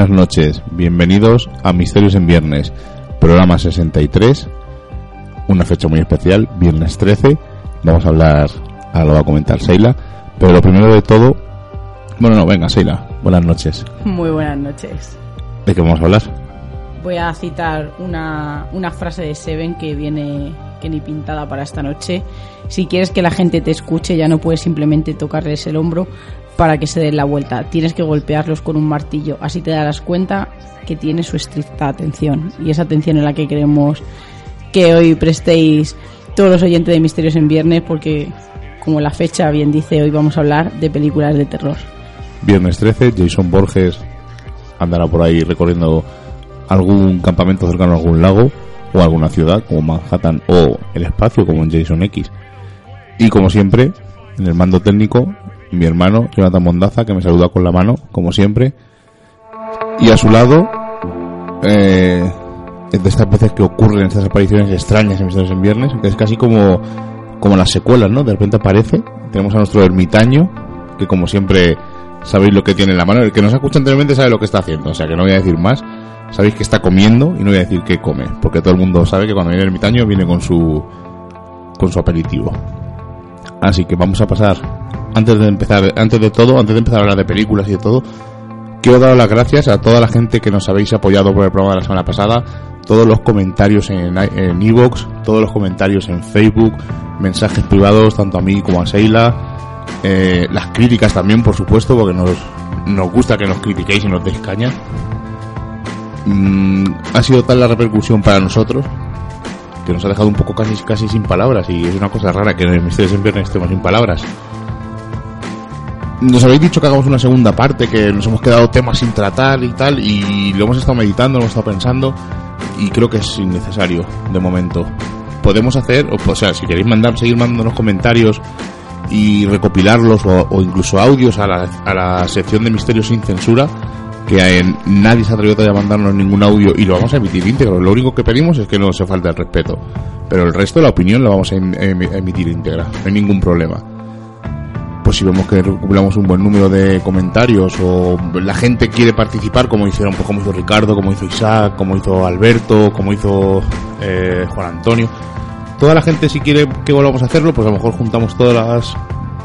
Buenas noches, bienvenidos a Misterios en Viernes, programa 63, una fecha muy especial, viernes 13, vamos a hablar, ahora lo va a comentar Seila, pero lo primero de todo, bueno, no, venga Seila, buenas noches, Muy buenas noches. ¿de qué vamos a hablar? Voy a citar una, una frase de Seven que viene que ni pintada para esta noche. Si quieres que la gente te escuche, ya no puedes simplemente tocarles el hombro para que se den la vuelta. Tienes que golpearlos con un martillo. Así te darás cuenta que tiene su estricta atención. Y esa atención en la que queremos que hoy prestéis todos los oyentes de Misterios en Viernes, porque como la fecha bien dice, hoy vamos a hablar de películas de terror. Viernes 13, Jason Borges andará por ahí recorriendo algún campamento cercano a algún lago o alguna ciudad como Manhattan o el espacio como en Jason X. Y como siempre, en el mando técnico, mi hermano Jonathan Mondaza que me saluda con la mano, como siempre. Y a su lado, eh, de estas veces que ocurren estas apariciones extrañas en Misterios en Viernes, es casi como, como las secuelas, ¿no? De repente aparece, tenemos a nuestro ermitaño, que como siempre sabéis lo que tiene en la mano. El que nos escucha anteriormente sabe lo que está haciendo, o sea que no voy a decir más. Sabéis que está comiendo y no voy a decir qué come, porque todo el mundo sabe que cuando viene el ermitaño viene con su con su aperitivo. Así que vamos a pasar antes de empezar, antes de todo, antes de empezar a hablar de películas y de todo, quiero dar las gracias a toda la gente que nos habéis apoyado por el programa de la semana pasada, todos los comentarios en en iVoox, todos los comentarios en Facebook, mensajes privados tanto a mí como a Seila, eh, las críticas también, por supuesto, porque nos, nos gusta que nos critiquéis y nos deis caña. Mm, ha sido tal la repercusión para nosotros que nos ha dejado un poco casi, casi sin palabras y es una cosa rara que en el Misterios en Viernes estemos sin palabras. Nos habéis dicho que hagamos una segunda parte, que nos hemos quedado temas sin tratar y tal, y lo hemos estado meditando, lo hemos estado pensando, y creo que es innecesario de momento. Podemos hacer, o, sea, si queréis mandar, seguir mandándonos comentarios y recopilarlos o, incluso audios a la, a la sección de Misterios sin censura, que en- nadie se ha atrevido a mandarnos ningún audio y lo vamos a emitir íntegro. Lo único que pedimos es que no se falte el respeto. Pero el resto de la opinión la vamos a em- em- emitir íntegra. No hay ningún problema. Pues si vemos que recopilamos un buen número de comentarios o la gente quiere participar como hicieron, pues como hizo Ricardo, como hizo Isaac, como hizo Alberto, como hizo eh, Juan Antonio. Toda la gente si quiere que volvamos a hacerlo, pues a lo mejor juntamos todas las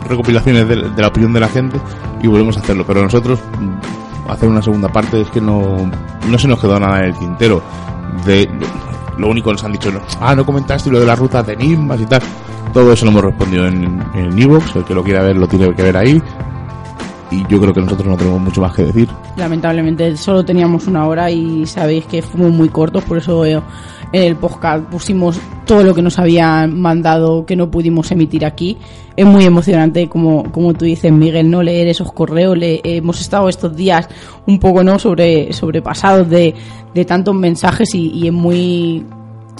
recopilaciones de, de la opinión de la gente y volvemos a hacerlo. Pero nosotros mm, hacer una segunda parte es que no, no se nos quedó nada en el tintero. De, lo único que nos han dicho, no, ah, no comentaste lo de las rutas de enigmas y tal. Todo eso lo hemos respondido en, en Evox, el que lo quiera ver lo tiene que ver ahí. Y yo creo que nosotros no tenemos mucho más que decir. Lamentablemente solo teníamos una hora y sabéis que fuimos muy cortos, por eso eh, en el podcast pusimos todo lo que nos habían mandado que no pudimos emitir aquí. Es muy emocionante, como, como tú dices, Miguel, no leer esos correos. Le, hemos estado estos días un poco no sobre sobrepasados de, de tantos mensajes y, y es muy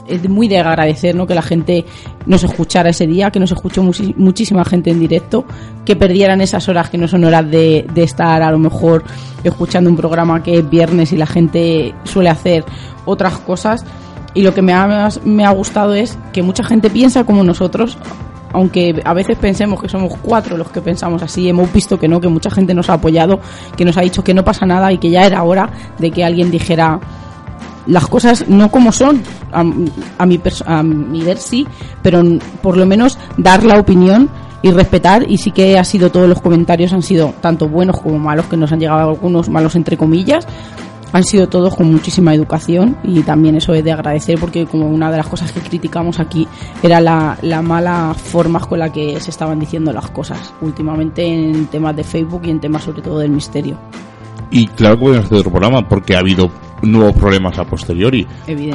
es muy de agradecer que la gente nos escuchara ese día, que nos escuchó muchísima gente en directo, que perdieran esas horas que no son horas de, de estar a lo mejor escuchando un programa que es viernes y la gente suele hacer otras cosas. Y lo que me ha, me ha gustado es que mucha gente piensa como nosotros, aunque a veces pensemos que somos cuatro los que pensamos así, hemos visto que no, que mucha gente nos ha apoyado, que nos ha dicho que no pasa nada y que ya era hora de que alguien dijera las cosas no como son, a, mi, a mi ver sí, pero por lo menos dar la opinión y respetar y sí que ha sido todos los comentarios han sido tanto buenos como malos que nos han llegado algunos malos entre comillas han sido todos con muchísima educación y también eso es de agradecer porque como una de las cosas que criticamos aquí era la, la mala forma con la que se estaban diciendo las cosas últimamente en temas de Facebook y en temas sobre todo del misterio. Y claro que podemos hacer otro programa porque ha habido nuevos problemas a posteriori.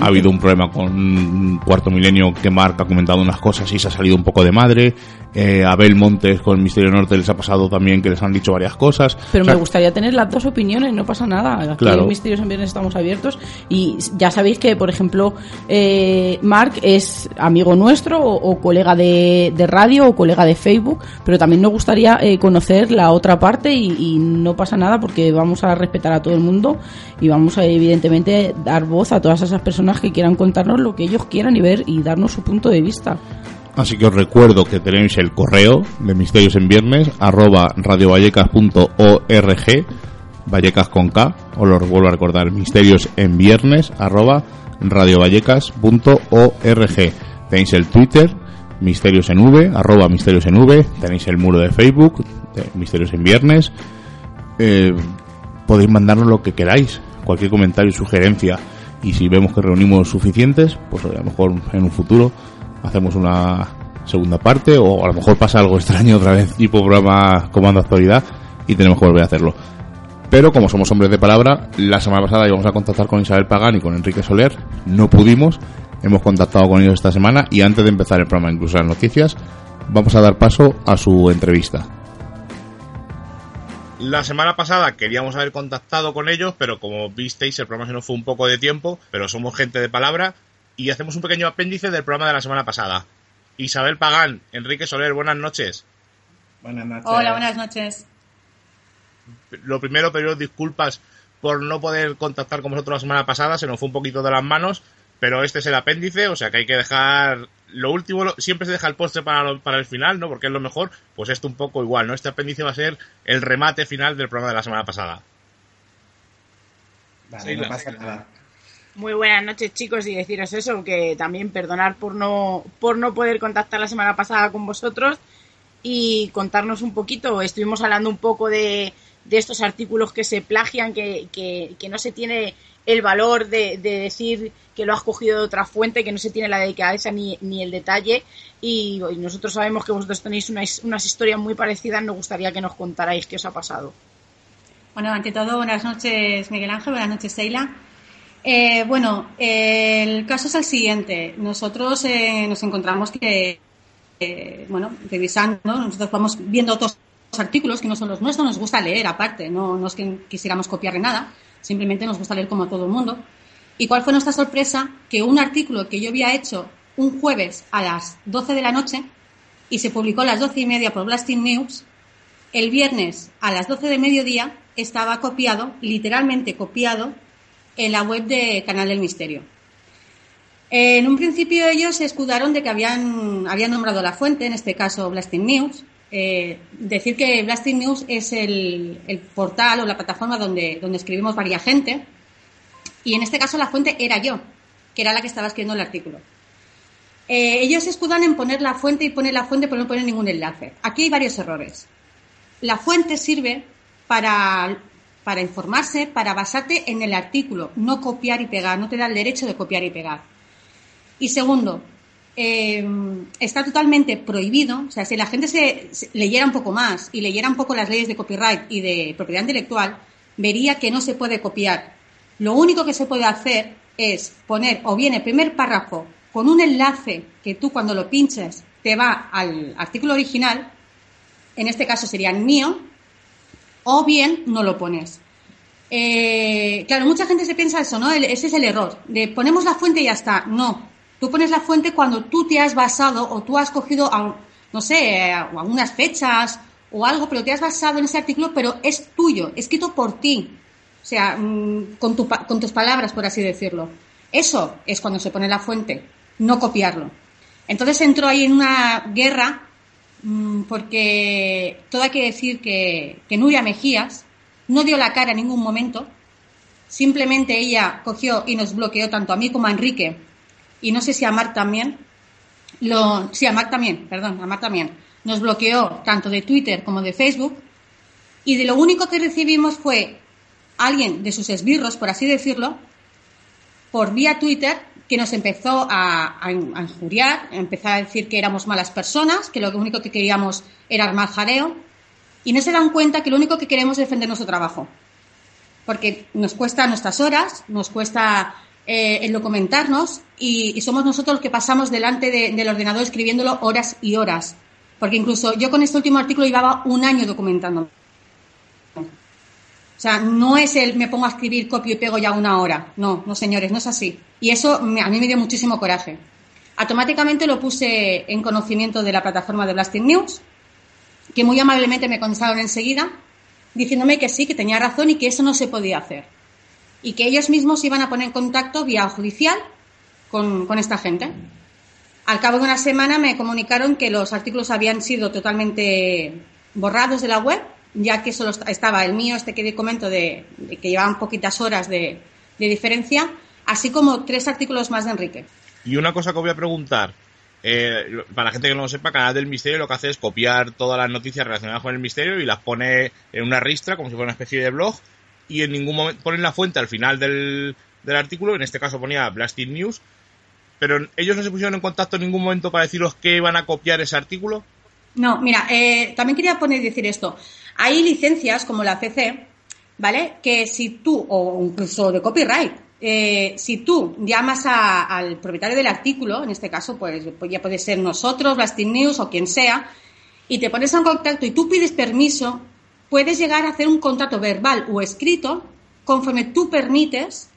Ha habido un problema con Cuarto Milenio que Mark ha comentado unas cosas y se ha salido un poco de madre. Eh, Abel Montes con el Misterio Norte les ha pasado también que les han dicho varias cosas. Pero me gustaría tener las dos opiniones, no pasa nada. Aquí en Misterios en Viernes estamos abiertos y ya sabéis que, por ejemplo, eh, Mark es amigo nuestro o, colega de, radio o colega de Facebook, pero también nos gustaría eh, conocer la otra parte y, no pasa nada porque vamos a respetar a todo el mundo y vamos a evidentemente dar voz a todas esas personas que quieran contarnos lo que ellos quieran y ver y darnos su punto de vista. Así que os recuerdo que tenéis el correo de Misterios en Viernes, arroba radiovallecas.org, Vallecas con K, os lo vuelvo a recordar, Misterios en Viernes, arroba radiovallecas.org. Tenéis el Twitter, Misterios en V, arroba Misterios en V, tenéis el muro de Facebook, de Misterios en Viernes. Eh, podéis mandarnos lo que queráis, cualquier comentario, sugerencia, y si vemos que reunimos suficientes, pues a lo mejor en un futuro hacemos una segunda parte o a lo mejor pasa algo extraño otra vez tipo programa Comando Actualidad y tenemos que volver a hacerlo. Pero como somos hombres de palabra, la semana pasada íbamos a contactar con Isabel Pagán y con Enrique Soler, no pudimos, hemos contactado con ellos esta semana y antes de empezar el programa, incluso las noticias, vamos a dar paso a su entrevista. La semana pasada queríamos haber contactado con ellos, pero como visteis el programa se nos fue un poco de tiempo, pero somos gente de palabra y hacemos un pequeño apéndice del programa de la semana pasada. Isabel Pagán, Enrique Soler, buenas noches. Buenas noches. Hola, buenas noches. Lo primero, pediros disculpas por no poder contactar con vosotros la semana pasada, se nos fue un poquito de las manos, pero este es el apéndice, o sea que hay que dejar lo último, siempre se deja el postre para, para el final, ¿no? Porque es lo mejor, pues esto un poco igual, ¿no? Este apéndice va a ser el remate final del programa de la semana pasada. Vale, no pasa nada. Muy buenas noches, chicos, y deciros eso, que también perdonar por no, por no poder contactar la semana pasada con vosotros y contarnos un poquito. Estuvimos hablando un poco de, de estos artículos que se plagian, que, que, no se tiene el valor de, decir que lo has cogido de otra fuente, que no se tiene la delicadeza ni, ni el detalle. Y, nosotros sabemos que vosotros tenéis unas, unas historias muy parecidas. Nos gustaría que nos contarais qué os ha pasado. Bueno, ante todo, buenas noches, Miguel Ángel. Buenas noches, Seila. Eh, bueno, el caso es el siguiente. Nosotros eh, nos encontramos que, eh, bueno, revisando, nosotros vamos viendo otros artículos que no son los nuestros, nos gusta leer aparte, no, no es que quisiéramos copiar de nada, simplemente nos gusta leer como a todo el mundo. ¿Y cuál fue nuestra sorpresa? Que un artículo que yo había hecho un jueves a las 12 de la noche y se publicó a las 12 y media por Blasting News, el viernes a las 12 de mediodía estaba copiado, literalmente copiado, en la web de Canal del Misterio. En un principio ellos se escudaron de que habían, habían nombrado la fuente, en este caso Blasting News. Eh, decir que Blasting News es el, portal o la plataforma donde, donde escribimos varias gente. Y en este caso la fuente era yo, que era la que estaba escribiendo el artículo. Eh, ellos se escudan en poner la fuente y poner la fuente, pero no poner ningún enlace. Aquí hay varios errores. La fuente sirve para para informarse, para basarte en el artículo, no copiar y pegar, no te da el derecho de copiar y pegar. Y segundo, eh, está totalmente prohibido, o sea, si la gente se, leyera un poco más y leyera un poco las leyes de copyright y de propiedad intelectual, vería que no se puede copiar. Lo único que se puede hacer es poner o bien el primer párrafo con un enlace que tú cuando lo pinches te va al artículo original, en este caso sería el mío, o bien no lo pones. Eh, claro, mucha gente se piensa eso, ¿no? Ese es el error. De ponemos la fuente y ya está. No. Tú pones la fuente cuando tú te has basado o tú has cogido, no sé, algunas fechas o algo, pero te has basado en ese artículo, pero es tuyo, escrito por ti. O sea, mm, con, tus palabras, por así decirlo. Eso es cuando se pone la fuente, no copiarlo. Entonces entró ahí en una guerra mm, porque todo hay que decir que Nuria Mejías no dio la cara en ningún momento, simplemente ella cogió y nos bloqueó tanto a mí como a Enrique y no sé si a Marc también, sí, a Marc también, perdón, a Marc también, nos bloqueó tanto de Twitter como de Facebook y de lo único que recibimos fue alguien de sus esbirros, por así decirlo, por vía Twitter, que nos empezó a, a, injuriar, empezó a decir que éramos malas personas, que lo único que queríamos era armar jareo, y no se dan cuenta que lo único que queremos es defender nuestro trabajo. Porque nos cuesta nuestras horas, nos cuesta eh, el documentarnos, y, somos nosotros los que pasamos delante del ordenador escribiéndolo horas y horas. Porque incluso yo con este último artículo llevaba un año documentando. O sea, no es el me pongo a escribir, copio y pego ya una hora. No, no señores, no es así. Y eso a mí me dio muchísimo coraje. Automáticamente lo puse en conocimiento de la plataforma de Blasting News, que muy amablemente me contestaron enseguida, diciéndome que sí, que tenía razón y que eso no se podía hacer. Y que ellos mismos iban a poner en contacto vía judicial con, con esta gente. Al cabo de una semana me comunicaron que los artículos habían sido totalmente borrados de la web ya que solo estaba el mío, este que comento, de, que llevaban poquitas horas de, diferencia, así como tres artículos más de Enrique. Y una cosa que voy a preguntar, eh, para la gente que no lo sepa, Canal del Misterio lo que hace es copiar todas las noticias relacionadas con el misterio y las pone en una ristra, como si fuera una especie de blog, y en ningún momento ponen la fuente al final del, del artículo, en este caso ponía Blasting News, pero ellos no se pusieron en contacto en ningún momento para deciros que iban a copiar ese artículo. No, mira, eh, también quería poner decir esto. Hay licencias como la CC, ¿vale? Que si tú, o incluso de copyright, eh, si tú llamas al propietario del artículo, en este caso, pues, pues, ya puede ser nosotros, Blasting News o quien sea, y te pones en contacto y tú pides permiso, puedes llegar a hacer un contrato verbal o escrito conforme tú permites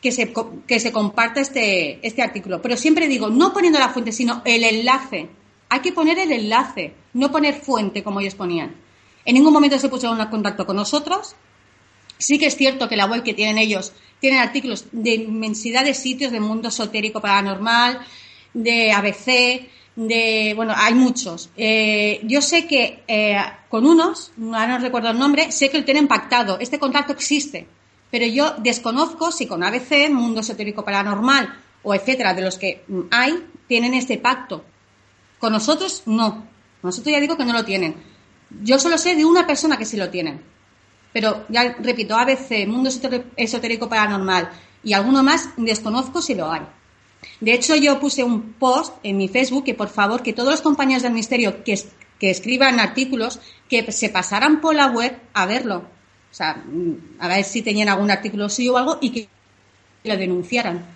que se, que se comparta este, este artículo. Pero siempre digo, no poniendo la fuente, sino el enlace hay que poner el enlace, no poner fuente como ellos ponían. En ningún momento se pusieron en contacto con nosotros. Sí que es cierto que la web que tienen ellos tiene artículos de inmensidad de sitios de mundo esotérico paranormal, de ABC, de bueno, hay muchos. Eh, yo sé que eh, con unos, ahora no recuerdo el nombre, sé que lo tienen pactado. Este contacto existe, pero yo desconozco si con ABC, mundo esotérico paranormal o etcétera, de los que hay, tienen este pacto. Con nosotros no. Nosotros ya digo que no lo tienen. Yo solo sé de una persona que sí lo tienen. Pero ya repito, ABC, Mundo Esotérico Paranormal y alguno más, desconozco si lo hay. De hecho, yo puse un post en mi Facebook que por favor, que todos los compañeros del misterio que, escriban artículos, que se pasaran por la web a verlo. O sea, mm, a ver si tenían algún artículo suyo o algo y que lo denunciaran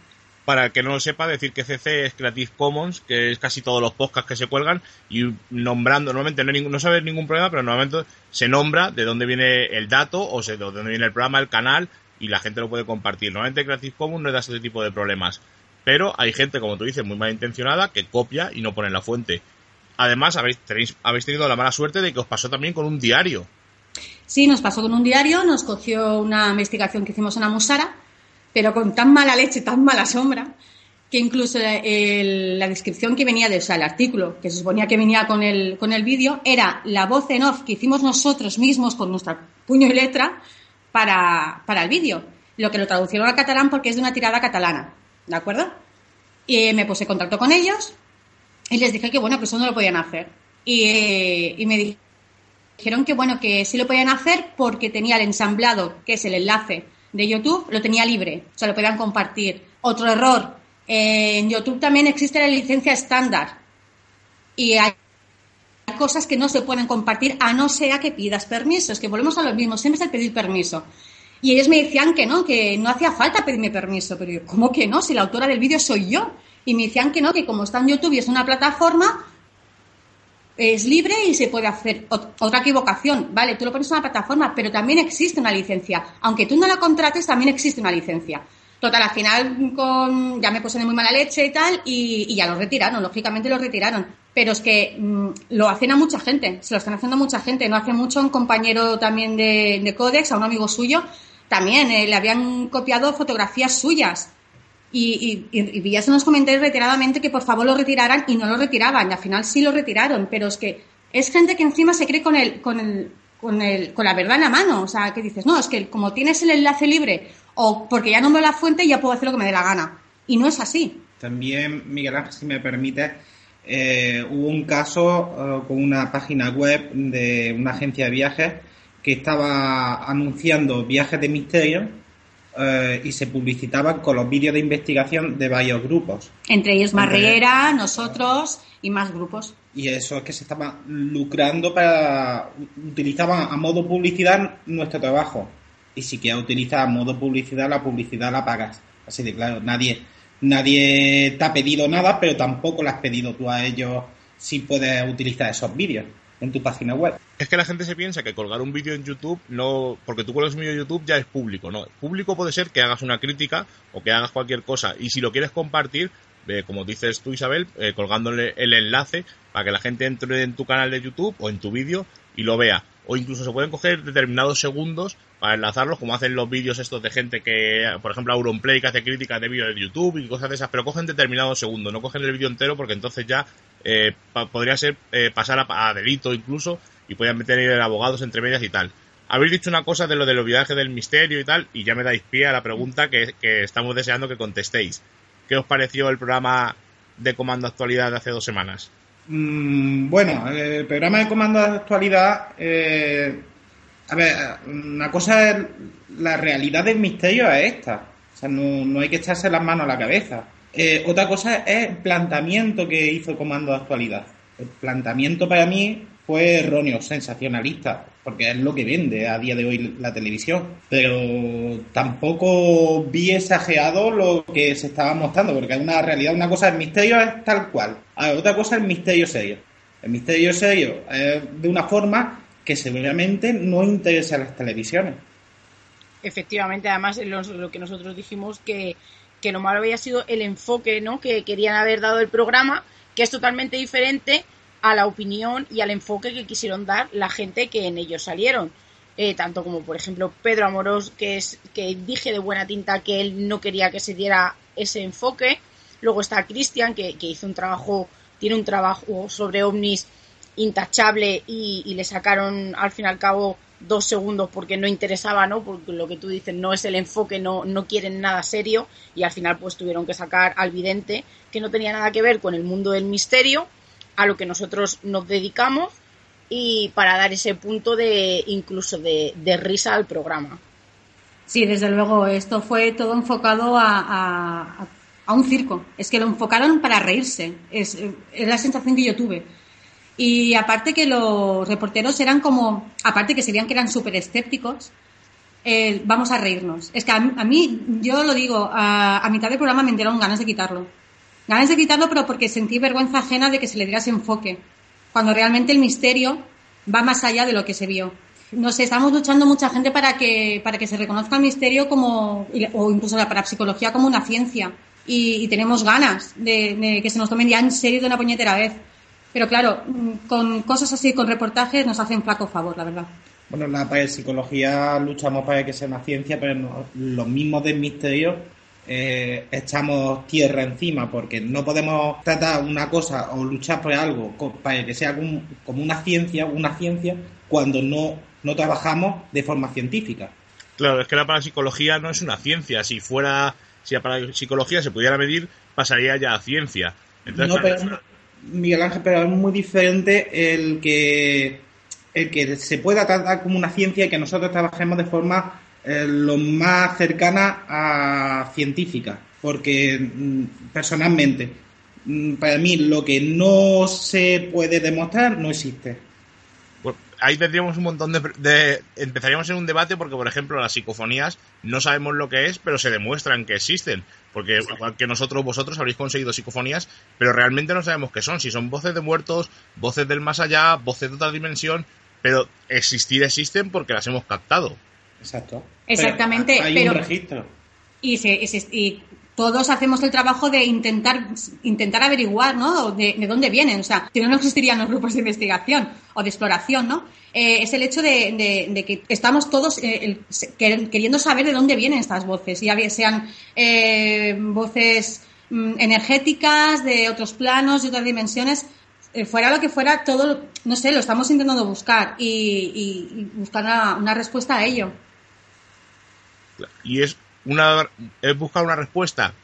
para el que no lo sepa, decir que CC es Creative Commons, que es casi todos los podcasts que se cuelgan, y nombrando, normalmente no, hay ningún, no sabe ningún problema, pero normalmente se nombra de dónde viene el dato, o de dónde viene el programa, el canal, y la gente lo puede compartir. Normalmente Creative Commons no da ese tipo de problemas. Pero hay gente, como tú dices, muy malintencionada, que copia y no pone la fuente. Además, habéis, tenido la mala suerte de que os pasó también con un diario. Sí, nos pasó con un diario, nos cogió una investigación que hicimos en Amusara, pero con tan mala leche, tan mala sombra, que incluso la descripción que venía de, o sea, el artículo que se suponía que venía con el, con el vídeo, era la voz en off que hicimos nosotros mismos con nuestra puño y letra para, para el vídeo. Lo que lo traducieron al catalán porque es de una tirada catalana, ¿de acuerdo? Y me puse en contacto con ellos y les dije que bueno, que eso no lo podían hacer. Y, y me dijeron que bueno, que sí lo podían hacer porque tenía el ensamblado, que es el enlace de YouTube lo tenía libre, o sea, lo podían compartir. Otro error, en YouTube también existe la licencia estándar y hay cosas que no se pueden compartir a no ser que pidas permiso. Es que volvemos a lo mismo, siempre es el pedir permiso. Y ellos me decían que no, que no hacía falta pedirme permiso. Pero yo, ¿cómo que no? Si la autora del vídeo soy yo. Y me decían que no, que como está en YouTube y es una plataforma, es libre y se puede hacer otra equivocación. Vale, tú lo pones en una plataforma, pero también existe una licencia. Aunque tú no la contrates, también existe una licencia. Total, al final con, ya me puse de muy mala leche y tal, y, ya lo retiraron, lógicamente lo retiraron. Pero es que mm, lo hacen a mucha gente, se lo están haciendo a mucha gente. No hace mucho un compañero también de, de Codex, a un amigo suyo, también eh, le habían copiado fotografías suyas. Y, y, y, en los comentarios reiteradamente que por favor lo retiraran y no lo retiraban. Y al final sí lo retiraron, pero es que es gente que encima se cree con el, con el, con, el, con la verdad en la mano. O sea, que dices, no, es que como tienes el enlace libre o porque ya no veo la fuente ya puedo hacer lo que me dé la gana. Y no es así. También, Miguel Ángel, si me permite, eh, hubo un caso eh, con una página web de una agencia de viajes que estaba anunciando viajes de misterio eh, y se publicitaban con los vídeos de investigación de varios grupos. Entre ellos Marriera, nosotros y más grupos. Y eso es que se estaba lucrando para... utilizaban a modo publicidad nuestro trabajo y si quieres utilizar modo publicidad, la publicidad la pagas. Así de claro, nadie, nadie te ha pedido nada, pero tampoco le has pedido tú a ellos si puedes utilizar esos vídeos en tu página web. Es que la gente se piensa que colgar un vídeo en YouTube no, porque tú colgas un vídeo en YouTube ya es público, no. Público puede ser que hagas una crítica o que hagas cualquier cosa y si lo quieres compartir, eh, como dices tú Isabel, eh, colgándole el enlace para que la gente entre en tu canal de YouTube o en tu vídeo y lo vea. O incluso se pueden coger determinados segundos para enlazarlos, como hacen los vídeos estos de gente que, por ejemplo, Auronplay, que hace críticas de vídeos de YouTube y cosas de esas, pero cogen determinados segundos, no cogen el vídeo entero porque entonces ya eh, podría ser eh, pasar a, delito incluso y pueden meter abogados entre medias y tal. Habéis dicho una cosa de lo de los del misterio y tal, y ya me dais pie a la pregunta que, estamos deseando que contestéis. ¿Qué os pareció el programa de Comando Actualidad de hace dos semanas? Mm, bueno, el programa de Comando de Actualidad eh, a ver, una cosa es la realidad del misterio es esta. O sea, no, hay que echarse las manos a la cabeza. Eh, otra cosa es el planteamiento que hizo Comando de Actualidad. El planteamiento para mí fue erróneo, sensacionalista, porque es lo que vende a día de hoy la televisión. Pero tampoco vi exagerado lo que se estaba mostrando, porque es una realidad, una cosa, el misterio es tal cual. otra cosa es el misterio serio. El misterio serio es de una forma que seguramente no interesa a las televisiones. Efectivamente, además lo que nosotros dijimos que, que lo malo había sido el enfoque ¿no? que querían haber dado el programa, que es totalmente diferente a la opinión y al enfoque que quisieron dar la gente que en ellos salieron. Eh, tanto como por ejemplo Pedro Amorós, que es que dije de buena tinta que él no quería que se diera ese enfoque. Luego está Cristian, que, que, hizo un trabajo, tiene un trabajo sobre ovnis intachable y, le sacaron al fin y al cabo dos segundos porque no interesaba, ¿no? Porque lo que tú dices no es el enfoque, no, no quieren nada serio y al final pues tuvieron que sacar al vidente que no tenía nada que ver con el mundo del misterio a lo que nosotros nos dedicamos y para dar ese punto de incluso de, risa al programa. Sí, desde luego, esto fue todo enfocado a, a, un circo. Es que lo enfocaron para reírse. Es, la sensación que yo tuve y aparte que los reporteros eran como, aparte que se veían que eran súper escépticos, eh, vamos a reírnos. Es que a, mí, yo lo digo, a, mitad del programa me enteraron ganas de quitarlo. Ganas de quitarlo, pero porque sentí vergüenza ajena de que se le diera ese enfoque. Cuando realmente el misterio va más allá de lo que se vio. No sé, estamos luchando mucha gente para que, para que se reconozca el misterio como, o incluso la parapsicología como una ciencia. Y, tenemos ganas de, que se nos tomen ya en serio de una puñetera vez. Pero claro, con cosas así, con reportajes, nos hacen flaco favor, la verdad. Bueno, la psicología luchamos para que sea una ciencia, pero los mismos del misterio eh, echamos tierra encima, porque no podemos tratar una cosa o luchar por algo para que sea como, una ciencia, una ciencia, cuando no, no trabajamos de forma científica. Claro, es que la parapsicología no es una ciencia. Si fuera, si la parapsicología se pudiera medir, pasaría ya a ciencia. Entonces, no, pero, Miguel Ángel, pero es muy diferente el que, el que se pueda tratar como una ciencia y que nosotros trabajemos de forma eh, lo más cercana a científica. Porque mm, personalmente, mm, para mí lo que no se puede demostrar no existe ahí tendríamos un montón de, Empezaríamos en un debate porque, por ejemplo, las psicofonías no sabemos lo que es, pero se demuestran que existen. Porque igual que nosotros, vosotros habréis conseguido psicofonías, pero realmente no sabemos qué son. Si son voces de muertos, voces del más allá, voces de otra dimensión, pero existir existen porque las hemos captado. Exacto. Exactamente. hay un registro. y, se, y, todos hacemos el trabajo de intentar, intentar averiguar, ¿no? De, dónde vienen. O sea, si no, no existirían los grupos de investigación o de exploración, ¿no? Eh, es el hecho de, que estamos todos eh, queriendo saber de dónde vienen estas voces, ya sean eh, voces mm, energéticas, de otros planos, de otras dimensiones. fuera lo que fuera, todo, no sé, lo estamos intentando buscar y, buscar una respuesta a ello. Y es una, es buscar una respuesta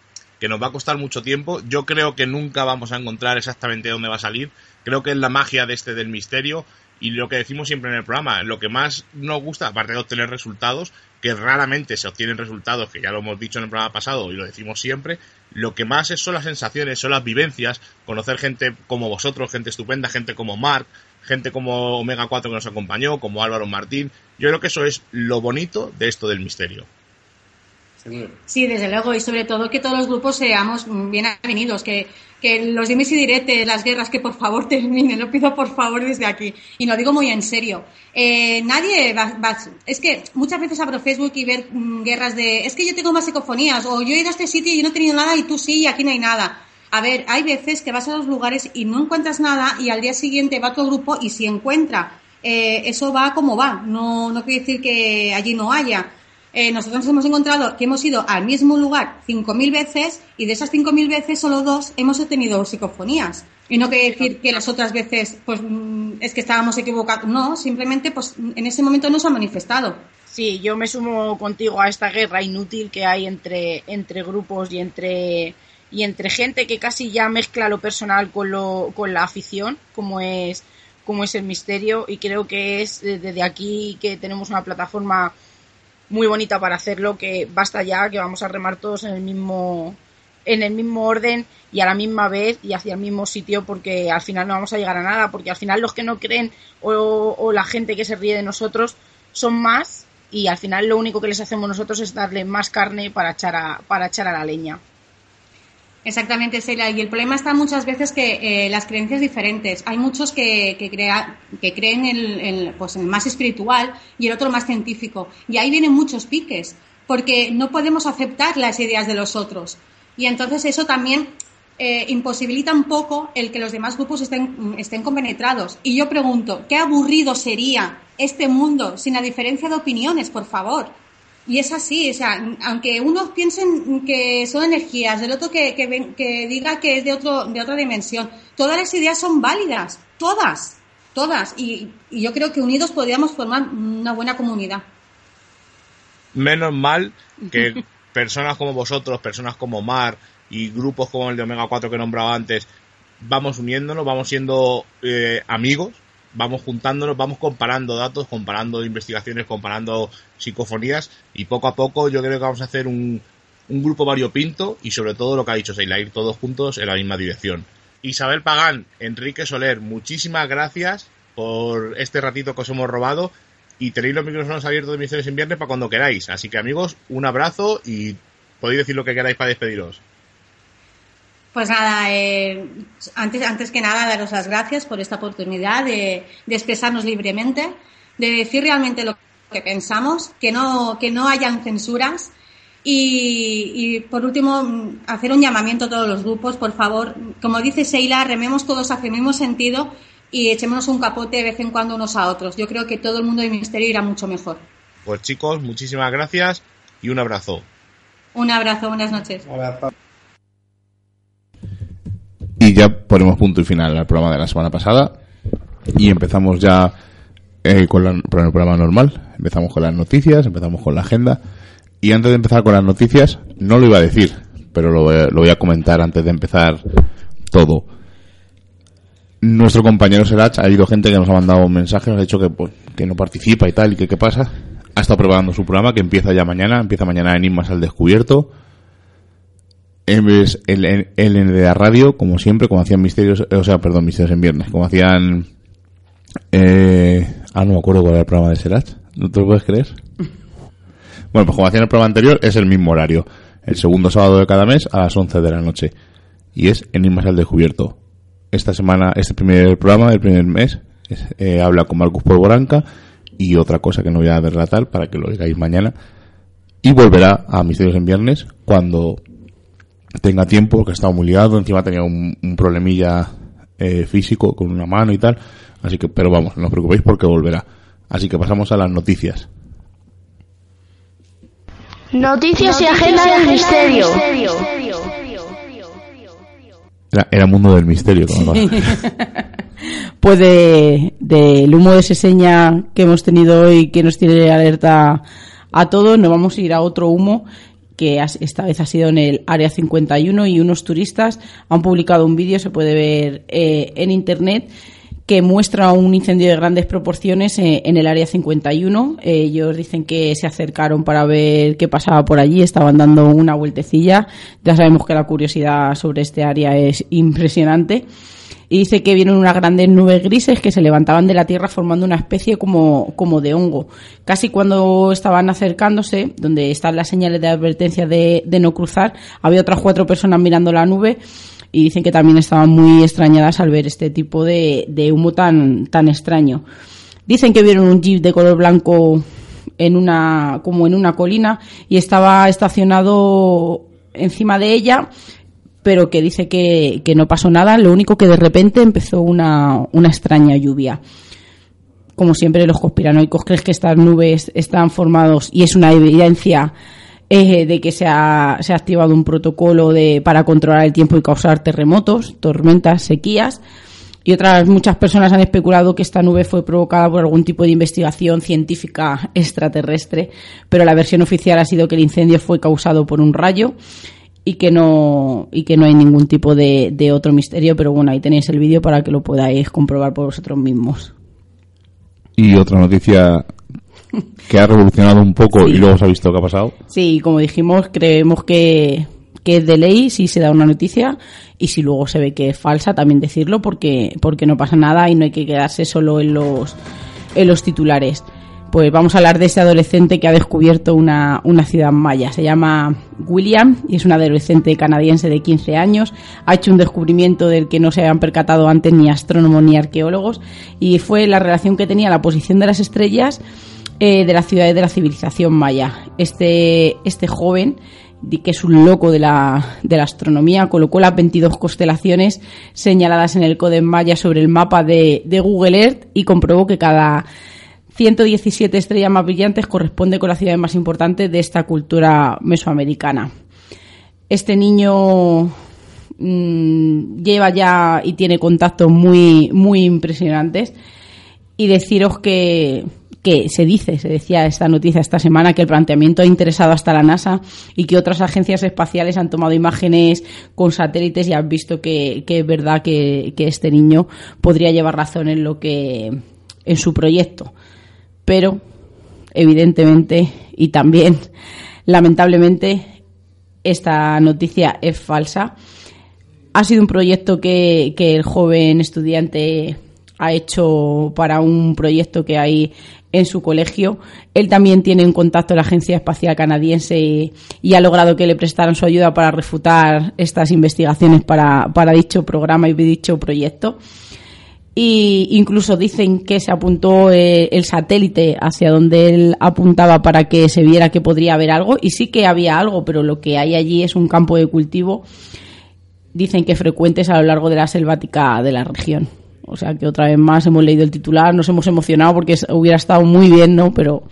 que nos va a costar mucho tiempo. Yo creo que nunca vamos a encontrar exactamente dónde va a salir. Creo que es la magia de este del misterio y lo que decimos siempre en el programa, lo que más nos gusta, aparte de obtener resultados, que raramente se obtienen resultados, que ya lo hemos dicho en el programa pasado y lo decimos siempre, lo que más es son las sensaciones, son las vivencias, conocer gente como vosotros, gente estupenda, gente como Mark, gente como Omega 4 que nos acompañó, como Álvaro Martín. Yo creo que eso es lo bonito de esto del misterio. Sí, desde luego, y sobre todo que todos los grupos seamos bien avenidos, que, que los dimes y diretes, las guerras, que por favor terminen, lo pido por favor desde aquí, y lo digo muy en serio. Eh, nadie va, es que muchas veces abro Facebook y ver mm, guerras de, es que yo tengo más psicofonías, o yo he ido a este sitio y yo no he tenido nada y tú sí y aquí no hay nada. A ver, hay veces que vas a los lugares y no encuentras nada y al día siguiente va tu grupo y si encuentra, eh, eso va como va, no, no quiere decir que allí no haya. Eh, nosotros nos hemos encontrado que hemos ido al mismo lugar 5.000 veces y de esas 5.000 veces solo dos hemos tenido psicofonías. Y no quiere decir que las otras veces pues mm, es que estábamos equivocados. No, simplemente pues en ese momento no se ha manifestado. Sí, yo me sumo contigo a esta guerra inútil que hay entre, entre grupos y entre, y entre gente que casi ya mezcla lo personal con, lo, con la afición, como es, como es el misterio. Y creo que es desde aquí que tenemos una plataforma muy bonita para hacerlo, que basta ya, que vamos a remar todos en el mismo en el mismo orden y a la misma vez y hacia el mismo sitio porque al final no vamos a llegar a nada porque al final los que no creen o, la gente que se ríe de nosotros son más y al final lo único que les hacemos nosotros es darle más carne para echar a, para echar a la leña. Exactamente, Celia. Y el problema está muchas veces que eh, las creencias diferentes. Hay muchos que, que, que creen en, pues, en el más espiritual y el otro más científico. Y ahí vienen muchos piques, porque no podemos aceptar las ideas de los otros. Y entonces eso también eh, imposibilita un poco el que los demás grupos estén, estén compenetrados. Y yo pregunto, ¿qué aburrido sería este mundo sin la diferencia de opiniones, por favor? Y es así, o sea, aunque unos piensen que son energías, el otro que, que, diga que es de, otro, de otra dimensión, todas las ideas son válidas, todas, todas. Y, yo creo que unidos podríamos formar una buena comunidad. Menos mal que personas como vosotros, personas como Mar y grupos como el de Omega 4 que he nombrado antes, vamos uniéndonos, vamos siendo eh, amigos vamos juntándonos, vamos comparando datos, comparando investigaciones, comparando psicofonías y poco a poco yo creo que vamos a hacer un, un grupo variopinto y sobre todo lo que ha dicho Seila, ir todos juntos en la misma dirección. Isabel Pagán, Enrique Soler, muchísimas gracias por este ratito que os hemos robado y tenéis los micrófonos abiertos de Misiones en Viernes para cuando queráis. Así que amigos, un abrazo y podéis decir lo que queráis para despediros. Pues nada, eh, antes, antes que nada, daros las gracias por esta oportunidad de, expresarnos libremente, de decir realmente lo que pensamos, que no, que no hayan censuras. Y, por último, hacer un llamamiento a todos los grupos, por favor, como dice Sheila, rememos todos hacia el mismo sentido y echémonos un capote de vez en cuando unos a otros. Yo creo que todo el mundo del Ministerio irá mucho mejor. Pues chicos, muchísimas gracias y un abrazo. Un abrazo, buenas noches. Ya ponemos punto y final al programa de la semana pasada. Y empezamos ya eh, con, el programa normal. Empezamos con las noticias, empezamos con la agenda. Y antes de empezar con las noticias, no lo iba a decir, pero lo, voy a comentar antes de empezar todo. Nuestro compañero Serach, ha habido gente que nos ha mandado mensajes, nos ha dicho que, pues, que no participa y tal, y que qué pasa. Ha estado preparando su programa que empieza ya mañana, empieza mañana Enigmas al Descubierto es el, el, la radio, como siempre, como hacían misterios, o sea, perdón, misterios en viernes, como hacían, eh, ah, no me acuerdo cuál era el programa de Serach, ¿no te lo puedes creer? Bueno, pues como hacían el programa anterior, es el mismo horario, el segundo sábado de cada mes a las 11 de la noche, y es Enigmas al Descubierto. Esta semana, este primer programa del primer mes, eh, habla con Marcus Polvoranca, y otra cosa que no voy a relatar para que lo digáis mañana, y volverá a Misterios en Viernes cuando tenga tiempo, porque ha estado muy liado, encima tenía un, un problemilla eh, físico con una mano y tal, así que, pero vamos, no os preocupéis porque volverá. Así que pasamos a las noticias. Noticias y agenda del misterio. Era, era mundo del misterio. como. Pues de- del humo de seña que hemos tenido hoy, que nos tiene alerta a todos, nos vamos a ir a otro humo que esta vez ha sido en el Área 51 y unos turistas han publicado un vídeo, se puede ver eh, en internet, que muestra un incendio de grandes proporciones eh, en el Área 51. Eh, ellos dicen que se acercaron para ver qué pasaba por allí, estaban dando una vueltecilla. Ya sabemos que la curiosidad sobre este área es impresionante y dice que vieron unas grandes nubes grises que se levantaban de la tierra formando una especie como, como de hongo. Casi cuando estaban acercándose, donde están las señales de advertencia de, no cruzar, había otras cuatro personas mirando la nube y dicen que también estaban muy extrañadas al ver este tipo de, de humo tan, tan extraño. Dicen que vieron un jeep de color blanco en una, como en una colina y estaba estacionado encima de ella pero que dice que, que no pasó nada, lo único que de repente empezó una, una extraña lluvia. Como siempre, los conspiranoicos creen que estas nubes están formados y es una evidencia eh, de que se ha, se ha activado un protocolo de, para controlar el tiempo y causar terremotos, tormentas, sequías. Y otras muchas personas han especulado que esta nube fue provocada por algún tipo de investigación científica extraterrestre, pero la versión oficial ha sido que el incendio fue causado por un rayo y que no y que no hay ningún tipo de, de otro misterio, pero bueno, ahí tenéis el vídeo para que lo podáis comprobar por vosotros mismos. Y otra noticia que ha revolucionado un poco Sí. y luego se ha visto que ha pasado. Sí, como dijimos, creemos que, que es de ley si se da una noticia y si luego se ve que es falsa, también decirlo porque, porque no pasa nada y no hay que quedarse solo en los, en los titulares. Pues vamos a hablar de este adolescente que ha descubierto una, una ciudad maya. Se llama William y es un adolescente canadiense de 15 años. Ha hecho un descubrimiento del que no se habían percatado antes ni astrónomos ni arqueólogos y fue la relación que tenía la posición de las estrellas eh, de las ciudades de la civilización maya. Este, este joven, que es un loco de la, de la astronomía, colocó las 22 constelaciones señaladas en el Codex Maya sobre el mapa de, de Google Earth y comprobó que cada 117 estrellas más brillantes corresponde con las ciudades más importantes de esta cultura mesoamericana. Este niño mm, lleva ya y tiene contactos muy, muy impresionantes y deciros que, que se dice, se decía esta noticia esta semana, que el planteamiento ha interesado hasta la NASA y que otras agencias espaciales han tomado imágenes con satélites y han visto que, que es verdad que, que este niño podría llevar razón en lo que en su proyecto. Pero, evidentemente, y también, lamentablemente, esta noticia es falsa. Ha sido un proyecto que, que el joven estudiante ha hecho para un proyecto que hay en su colegio. Él también tiene un contacto en la Agencia Espacial Canadiense y, y ha logrado que le prestaran su ayuda para refutar estas investigaciones para, para dicho programa y dicho proyecto. Y incluso dicen que se apuntó eh, el satélite hacia donde él apuntaba para que se viera que podría haber algo. Y sí que había algo, pero lo que hay allí es un campo de cultivo dicen que frecuentes a lo largo de la selvática de la región. O sea que otra vez más hemos leído el titular, nos hemos emocionado porque hubiera estado muy bien, ¿no? Pero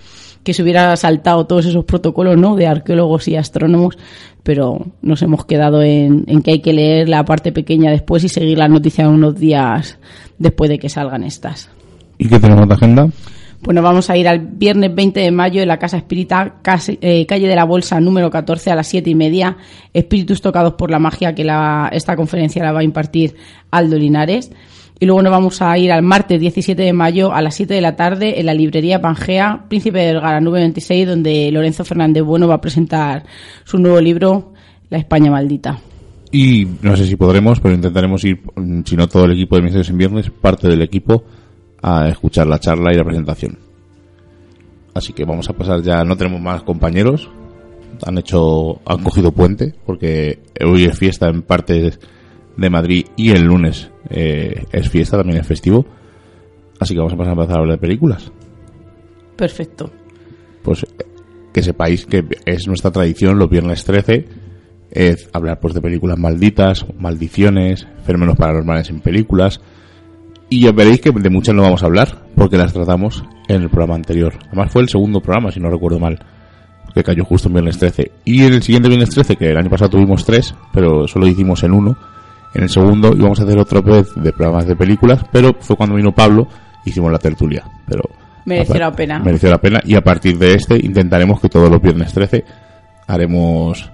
que se hubiera saltado todos esos protocolos, ¿no? De arqueólogos y astrónomos, pero nos hemos quedado en, en que hay que leer la parte pequeña después y seguir la noticia unos días después de que salgan estas. ¿Y qué tenemos de agenda? Pues nos vamos a ir al viernes 20 de mayo en la Casa Espírita, eh, calle de la Bolsa número 14 a las 7 y media. Espíritus tocados por la magia, que la, esta conferencia la va a impartir Aldo Linares. Y luego nos vamos a ir al martes 17 de mayo a las 7 de la tarde en la librería Pangea, Príncipe de Vergara, número 26, donde Lorenzo Fernández Bueno va a presentar su nuevo libro, La España Maldita. Y no sé si podremos, pero intentaremos ir, si no todo el equipo de Misterios en Viernes, parte del equipo, a escuchar la charla y la presentación. Así que vamos a pasar ya, no tenemos más compañeros, han hecho, han cogido puente, porque hoy es fiesta en partes de Madrid y el lunes eh, es fiesta, también es festivo. Así que vamos a pasar a empezar a hablar de películas. Perfecto. Pues que sepáis que es nuestra tradición los viernes 13 es hablar pues de películas malditas, maldiciones, fenómenos paranormales en películas y ya veréis que de muchas no vamos a hablar porque las tratamos en el programa anterior. Además fue el segundo programa, si no recuerdo mal, que cayó justo en viernes 13. Y en el siguiente viernes 13, que el año pasado tuvimos tres, pero solo hicimos en uno, en el segundo íbamos a hacer otra vez de programas de películas, pero fue cuando vino Pablo, hicimos la tertulia. Pero Mereció la pena. Mereció la pena y a partir de este intentaremos que todos los viernes 13 haremos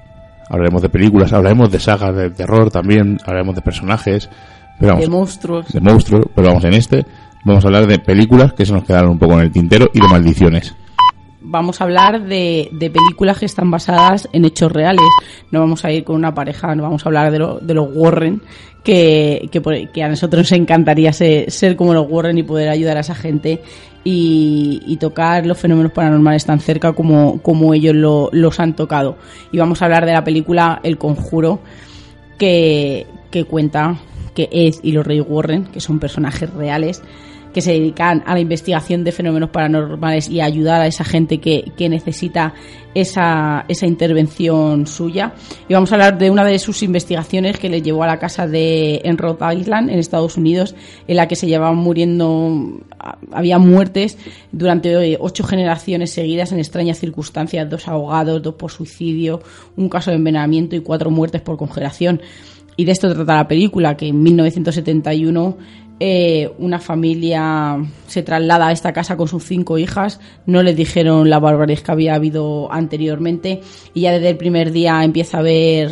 hablaremos de películas, hablaremos de sagas de terror también, hablaremos de personajes, pero vamos, de monstruos. de monstruos, pero vamos en este vamos a hablar de películas que se nos quedaron un poco en el tintero y de maldiciones. Vamos a hablar de, de películas que están basadas en hechos reales. No vamos a ir con una pareja, no vamos a hablar de, lo- de los Warren, que, que, a nosotros nos encantaría ser, como los Warren y poder ayudar a esa gente y, y tocar los fenómenos paranormales tan cerca como, como ellos lo- los han tocado. Y vamos a hablar de la película El Conjuro, que, que cuenta que Ed y los Rey Warren, que son personajes reales, que se dedican a la investigación de fenómenos paranormales y a ayudar a esa gente que, que necesita esa, esa intervención suya. Y vamos a hablar de una de sus investigaciones que le llevó a la casa de en Rhode Island, en Estados Unidos, en la que se llevaban muriendo, había muertes durante eh, ocho generaciones seguidas en extrañas circunstancias, dos ahogados, dos por suicidio, un caso de envenenamiento y cuatro muertes por congelación. Y de esto trata la película, que en 1971 eh, una familia se traslada a esta casa con sus cinco hijas, no les dijeron la barbaridad que había habido anteriormente. Y ya desde el primer día empieza a ver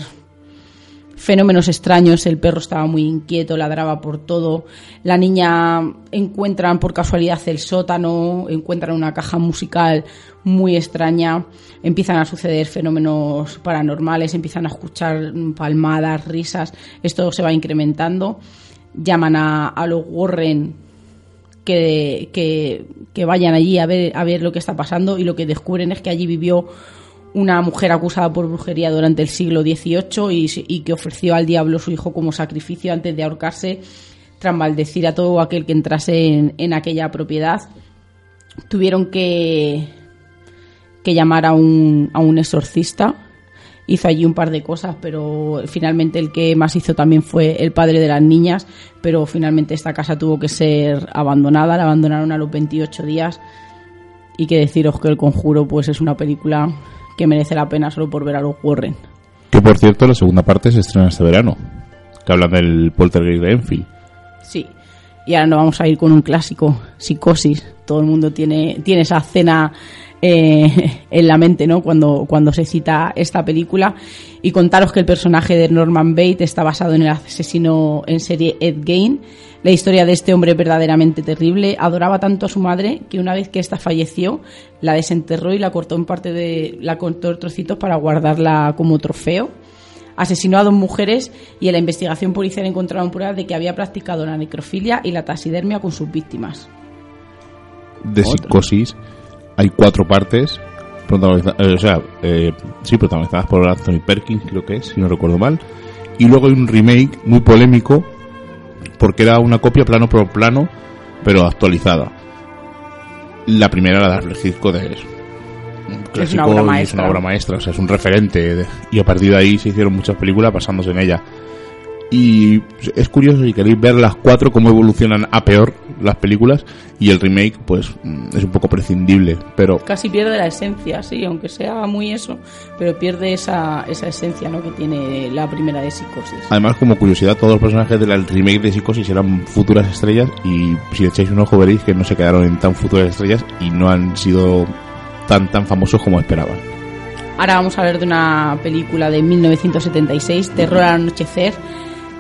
fenómenos extraños, el perro estaba muy inquieto, ladraba por todo, la niña encuentran por casualidad el sótano, encuentran una caja musical muy extraña, empiezan a suceder fenómenos paranormales, empiezan a escuchar palmadas, risas, esto se va incrementando, llaman a, a los Warren que, que, que vayan allí a ver, a ver lo que está pasando y lo que descubren es que allí vivió una mujer acusada por brujería durante el siglo XVIII y, y que ofreció al diablo su hijo como sacrificio antes de ahorcarse tras maldecir a todo aquel que entrase en, en aquella propiedad. Tuvieron que, que llamar a un, a un exorcista. Hizo allí un par de cosas, pero finalmente el que más hizo también fue el padre de las niñas, pero finalmente esta casa tuvo que ser abandonada, la abandonaron a los 28 días y que deciros que El Conjuro pues es una película que merece la pena solo por ver a los Warren. Que por cierto, la segunda parte se estrena este verano. Que hablan del poltergeist de Enfield. Sí. Y ahora nos vamos a ir con un clásico, Psicosis. Todo el mundo tiene, tiene esa escena eh, en la mente, ¿no? Cuando, cuando se cita esta película. Y contaros que el personaje de Norman Bates está basado en el asesino en serie Ed Gein. La historia de este hombre es verdaderamente terrible. Adoraba tanto a su madre que una vez que ésta falleció, la desenterró y la cortó en parte de, la cortó en trocitos para guardarla como trofeo asesinó a dos mujeres y en la investigación policial encontraron pruebas de que había practicado la necrofilia y la taxidermia con sus víctimas. de Otra. Psicosis hay cuatro partes protagoniza- eh, o sea eh, sí protagonizadas por Anthony Perkins creo que es si no recuerdo mal. Y luego hay un remake muy polémico porque era una copia plano por plano pero actualizada. La primera la de Alfred Hitchcock es un clásico obra y es maestra. una obra maestra o sea es un referente de- y a partir de ahí se hicieron muchas películas basándose en ella y es curioso si queréis ver las cuatro cómo evolucionan a peor las películas y el remake pues mm, es un poco prescindible pero Casi pierde la esencia, sí, aunque sea muy eso, pero pierde esa, esa esencia ¿no? que tiene la primera de Psicosis. además como curiosidad todos los personajes del remake de Psicosis eran futuras estrellas y si le echáis un ojo veréis que no se quedaron en tan futuras estrellas y no han sido tan tan famosos como esperaban Ahora vamos a hablar de una película de 1976, Terror al anochecer,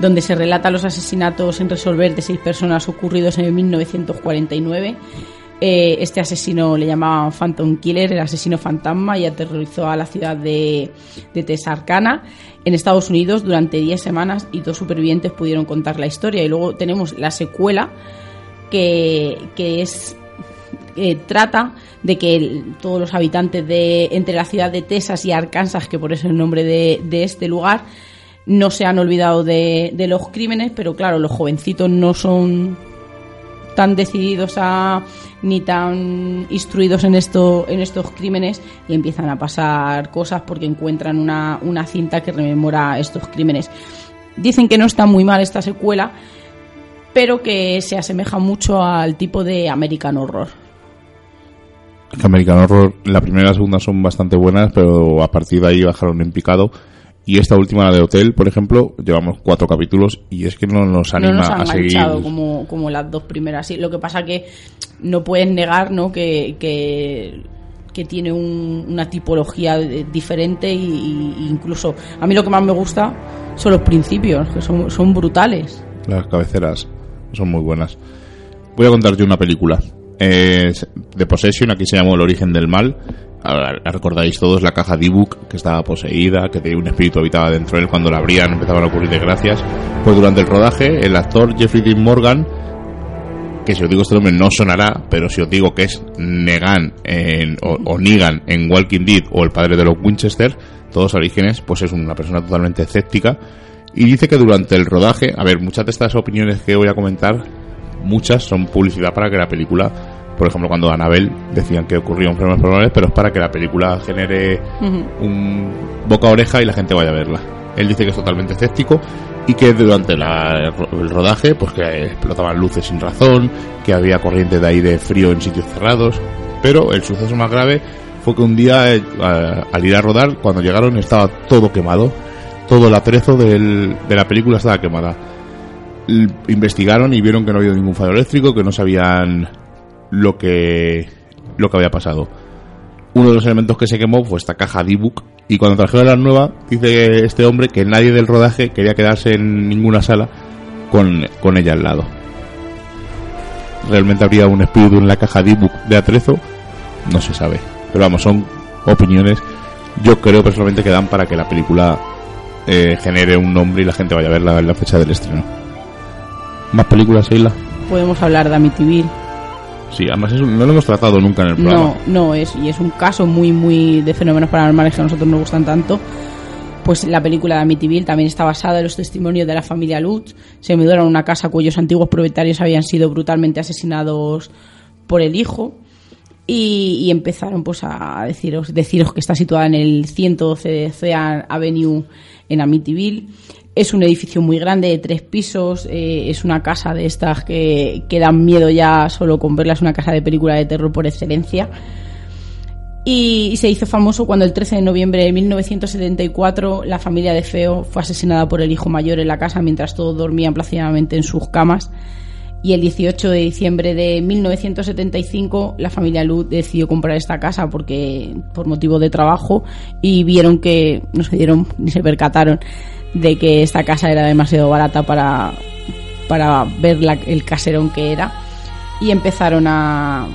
donde se relata los asesinatos sin resolver de seis personas ocurridos en 1949. Eh, este asesino le llamaban Phantom Killer, el asesino fantasma, y aterrorizó a la ciudad de, de Texarkana, en Estados Unidos, durante 10 semanas, y dos supervivientes pudieron contar la historia. Y luego tenemos la secuela, que, que es eh, trata de que todos los habitantes de entre la ciudad de Texas y Arkansas, que por eso es el nombre de, de este lugar, no se han olvidado de, de los crímenes, pero claro, los jovencitos no son tan decididos a ni tan instruidos en esto en estos crímenes y empiezan a pasar cosas porque encuentran una, una cinta que rememora estos crímenes. Dicen que no está muy mal esta secuela, pero que se asemeja mucho al tipo de American Horror. American Horror, la primera y la segunda son bastante buenas, pero a partir de ahí bajaron en picado. Y esta última, la de Hotel, por ejemplo, llevamos cuatro capítulos y es que no nos anima no nos a seguir. como, como las dos primeras. Sí, lo que pasa que no puedes negar ¿no? que, que, que tiene un- una tipología diferente y, y incluso a mí lo que más me gusta son los principios, que son, son brutales. Las cabeceras son muy buenas. Voy a contarte una película. Es de Possession, aquí se llamó El origen del mal. Recordáis todos la caja D-Book que estaba poseída, que tenía un espíritu habitaba dentro de él. Cuando la abrían empezaban a ocurrir desgracias. Pues durante el rodaje, el actor Jeffrey Dean Morgan, que si os digo este nombre no sonará, pero si os digo que es Negan o, o Negan en Walking Dead o el padre de los Winchester, todos orígenes, pues es una persona totalmente escéptica. Y dice que durante el rodaje, a ver, muchas de estas opiniones que voy a comentar, muchas son publicidad para que la película, por ejemplo, cuando Anabel decían que ocurrían enfermedades probable, pero es para que la película genere un boca a oreja y la gente vaya a verla. Él dice que es totalmente escéptico y que durante la- el rodaje, pues que explotaban luces sin razón, que había corrientes de aire frío en sitios cerrados, pero el suceso más grave fue que un día, eh, al ir a rodar, cuando llegaron estaba todo quemado, todo el atrezo del- de la película estaba quemada. Investigaron y vieron que no había ningún fallo eléctrico, que no sabían lo que lo que había pasado. Uno de los elementos que se quemó fue esta caja D-Book y cuando trajeron la nueva dice este hombre que nadie del rodaje quería quedarse en ninguna sala con, con ella al lado. Realmente habría un espíritu en la caja D-Book de atrezo, no se sabe. Pero vamos, son opiniones. Yo creo personalmente que dan para que la película eh, genere un nombre y la gente vaya a verla en la fecha del estreno. ¿Más películas, Sheila? Podemos hablar de Amityville. Sí, además no lo hemos tratado nunca en el programa. No, no es y es un caso muy muy de fenómenos paranormales que a nosotros nos gustan tanto. Pues la película de Amityville también está basada en los testimonios de la familia Lutz. Se mudaron a una casa cuyos antiguos propietarios habían sido brutalmente asesinados por el hijo. Y, y empezaron pues a deciros, deciros que está situada en el 112 de Ocean Avenue en Amityville. Es un edificio muy grande de tres pisos, eh, es una casa de estas que, que dan miedo ya solo con verla, una casa de película de terror por excelencia. Y, y se hizo famoso cuando el 13 de noviembre de 1974 la familia de Feo fue asesinada por el hijo mayor en la casa mientras todos dormían plácidamente en sus camas. Y el 18 de diciembre de 1975 la familia Luz decidió comprar esta casa porque por motivo de trabajo y vieron que no se dieron ni se percataron de que esta casa era demasiado barata para para ver la- el caserón que era y empezaron a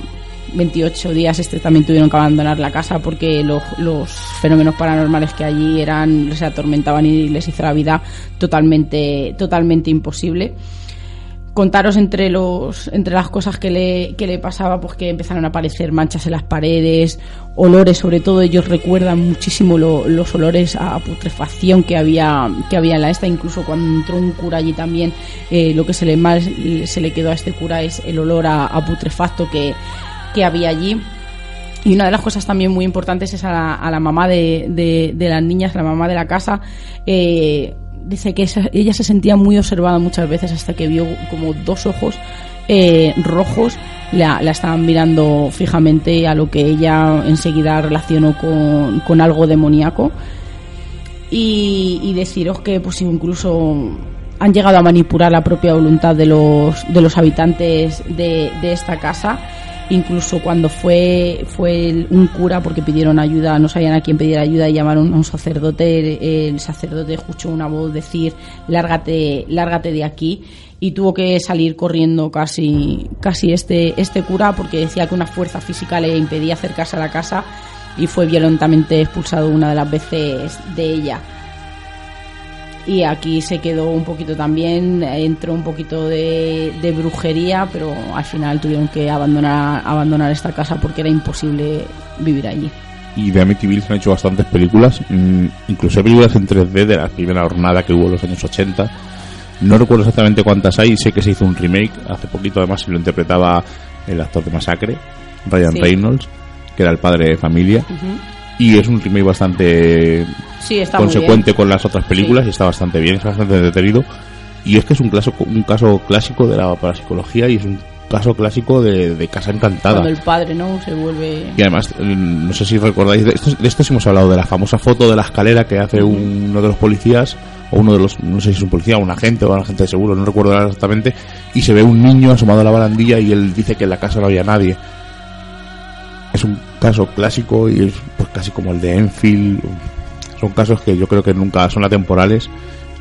28 días este también tuvieron que abandonar la casa porque los, los fenómenos paranormales que allí eran les atormentaban y les hizo la vida totalmente totalmente imposible contaros entre los entre las cosas que le, que le pasaba pues que empezaron a aparecer manchas en las paredes olores sobre todo ellos recuerdan muchísimo lo- los olores a putrefacción que había que había en la esta incluso cuando entró un cura allí también eh, lo que se le mal se le quedó a este cura es el olor a, putrefacto que, que había allí y una de las cosas también muy importantes es a la, a la mamá de, de- de las niñas, la mamá de la casa. eh, dice que ella se sentía muy observada muchas veces hasta que vio como dos ojos eh, rojos la, la estaban mirando fijamente a lo que ella enseguida relacionó con, con algo demoníaco. Y, y deciros que pues incluso han llegado a manipular la propia voluntad de los, de los habitantes de, de esta casa incluso cuando fue fue un cura porque pidieron ayuda no sabían a quién pedir ayuda y llamaron a un sacerdote el, el sacerdote escuchó una voz decir lárgate lárgate de aquí y tuvo que salir corriendo casi casi este este cura porque decía que una fuerza física le impedía acercarse a la casa y fue violentamente expulsado una de las veces de ella y aquí se quedó un poquito también, entró un poquito de, de brujería, pero al final tuvieron que abandonar, abandonar esta casa porque era imposible vivir allí. Y de Amityville se han hecho bastantes películas, mm, incluso películas en 3D de la primera jornada que hubo en los años 80. No recuerdo exactamente cuántas hay, sé que se hizo un remake hace poquito, además, y lo interpretaba el actor de Masacre, Ryan Sí. Reynolds, que era el padre de familia. Y es un remake bastante Sí, está muy consecuente con las otras películas Sí. y está bastante bien, está bastante entretenido. Y es que es un caso, un caso clásico de la parapsicología y es un caso clásico de, de Casa Encantada. Cuando el padre, ¿no? Se vuelve... Y además, eh, no sé si recordáis, de esto, de esto sí hemos hablado, de la famosa foto de la escalera que hace uno de los policías, o uno de los, no sé si es un policía, un agente o un agente de seguro, no recuerdo exactamente, y se ve un niño asomado a la barandilla y él dice que en la casa no había nadie. Es un caso clásico y es pues casi como el de Enfield. Son casos que yo creo que nunca son atemporales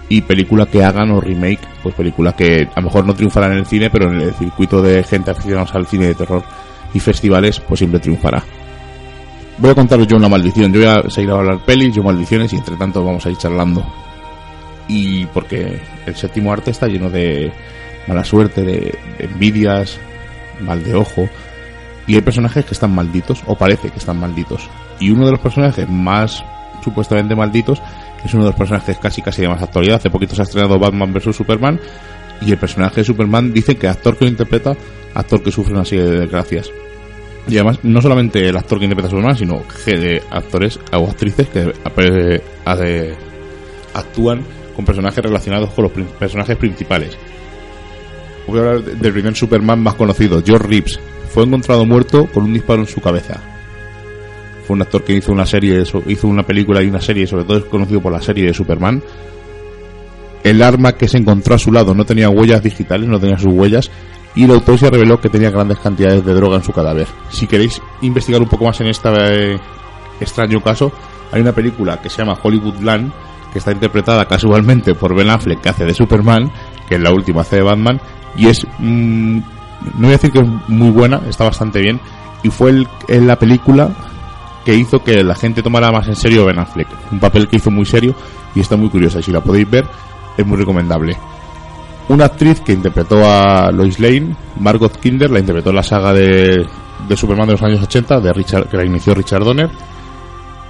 y película que hagan o remake, pues películas que a lo mejor no triunfarán en el cine, pero en el circuito de gente aficionados al cine de terror y festivales, pues siempre triunfará. Voy a contaros yo una maldición. Yo voy a seguir a hablar pelis, yo maldiciones y entre tanto vamos a ir charlando. Y porque el séptimo arte está lleno de mala suerte, de envidias, mal de ojo. Y hay personajes que están malditos, o parece que están malditos. Y uno de los personajes más supuestamente malditos es uno de los personajes casi casi de más actualidad. Hace poquito se ha estrenado Batman vs Superman. Y el personaje de Superman dice que actor que lo interpreta, actor que sufre una serie de desgracias. Y además, no solamente el actor que interpreta a Superman, sino que actores o actrices que eh, eh, actúan con personajes relacionados con los personajes principales. Voy a hablar de- del primer Superman más conocido, George Reeves. Fue encontrado muerto con un disparo en su cabeza. Fue un actor que hizo una serie, hizo una película y una serie, sobre todo es conocido por la serie de Superman. El arma que se encontró a su lado no tenía huellas digitales, no tenía sus huellas, y la autopsia reveló que tenía grandes cantidades de droga en su cadáver. Si queréis investigar un poco más en este extraño caso, hay una película que se llama Hollywoodland, que está interpretada casualmente por Ben Affleck, que hace de Superman, que en la última hace de Batman, y es, mm, no voy a decir que es muy buena, está bastante bien, y fue el- en la película que hizo que la gente tomara más en serio Ben Affleck. Un papel que hizo muy serio y está muy curiosa, y si la podéis ver, es muy recomendable. Una actriz que interpretó a Lois Lane, Margot Kinder, la interpretó en la saga de, de Superman de los años 80, de Richard, que la inició Richard Donner.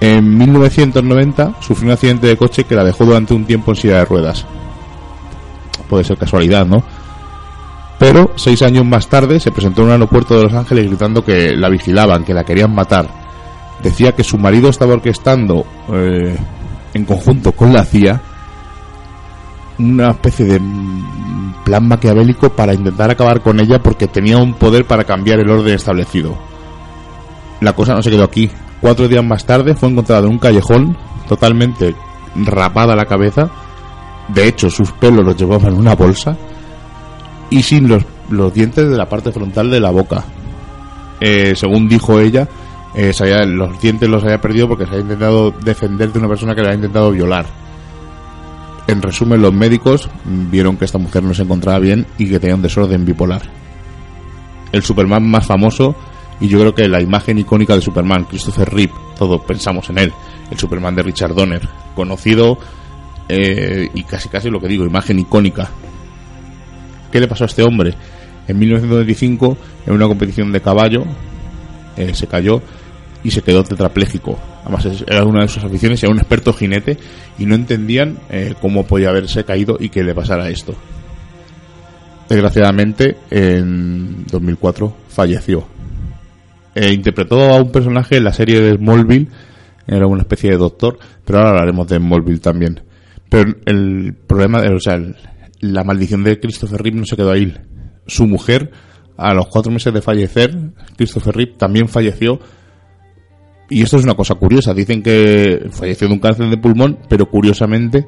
En 1990 sufrió un accidente de coche que la dejó durante un tiempo en silla de ruedas. Puede ser casualidad, ¿no? Pero seis años más tarde se presentó en un aeropuerto de Los Ángeles gritando que la vigilaban, que la querían matar. Decía que su marido estaba orquestando eh, en conjunto con la CIA una especie de plan maquiavélico para intentar acabar con ella porque tenía un poder para cambiar el orden establecido. La cosa no se quedó aquí. Cuatro días más tarde fue encontrada en un callejón totalmente rapada la cabeza. De hecho, sus pelos los llevaba en una bolsa y sin los, los dientes de la parte frontal de la boca. Eh, según dijo ella, eh, se los dientes los había perdido porque se había intentado defender de una persona que le había intentado violar. En resumen, los médicos vieron que esta mujer no se encontraba bien y que tenía un desorden bipolar. El Superman más famoso, y yo creo que la imagen icónica de Superman, Christopher Reeve, todos pensamos en él, el Superman de Richard Donner, conocido eh, y casi casi lo que digo, imagen icónica. ¿Qué le pasó a este hombre? En 1925, en una competición de caballo, eh, se cayó y se quedó tetrapléjico. Además, era una de sus aficiones, era un experto jinete y no entendían eh, cómo podía haberse caído y que le pasara esto. Desgraciadamente, en 2004 falleció. Eh, interpretó a un personaje en la serie de Smallville, era una especie de doctor, pero ahora hablaremos de Smallville también. Pero el problema, o sea, la maldición de Christopher Reeve no se quedó ahí. Su mujer, a los cuatro meses de fallecer, Christopher Reeve también falleció y esto es una cosa curiosa. Dicen que falleció de un cáncer de pulmón, pero curiosamente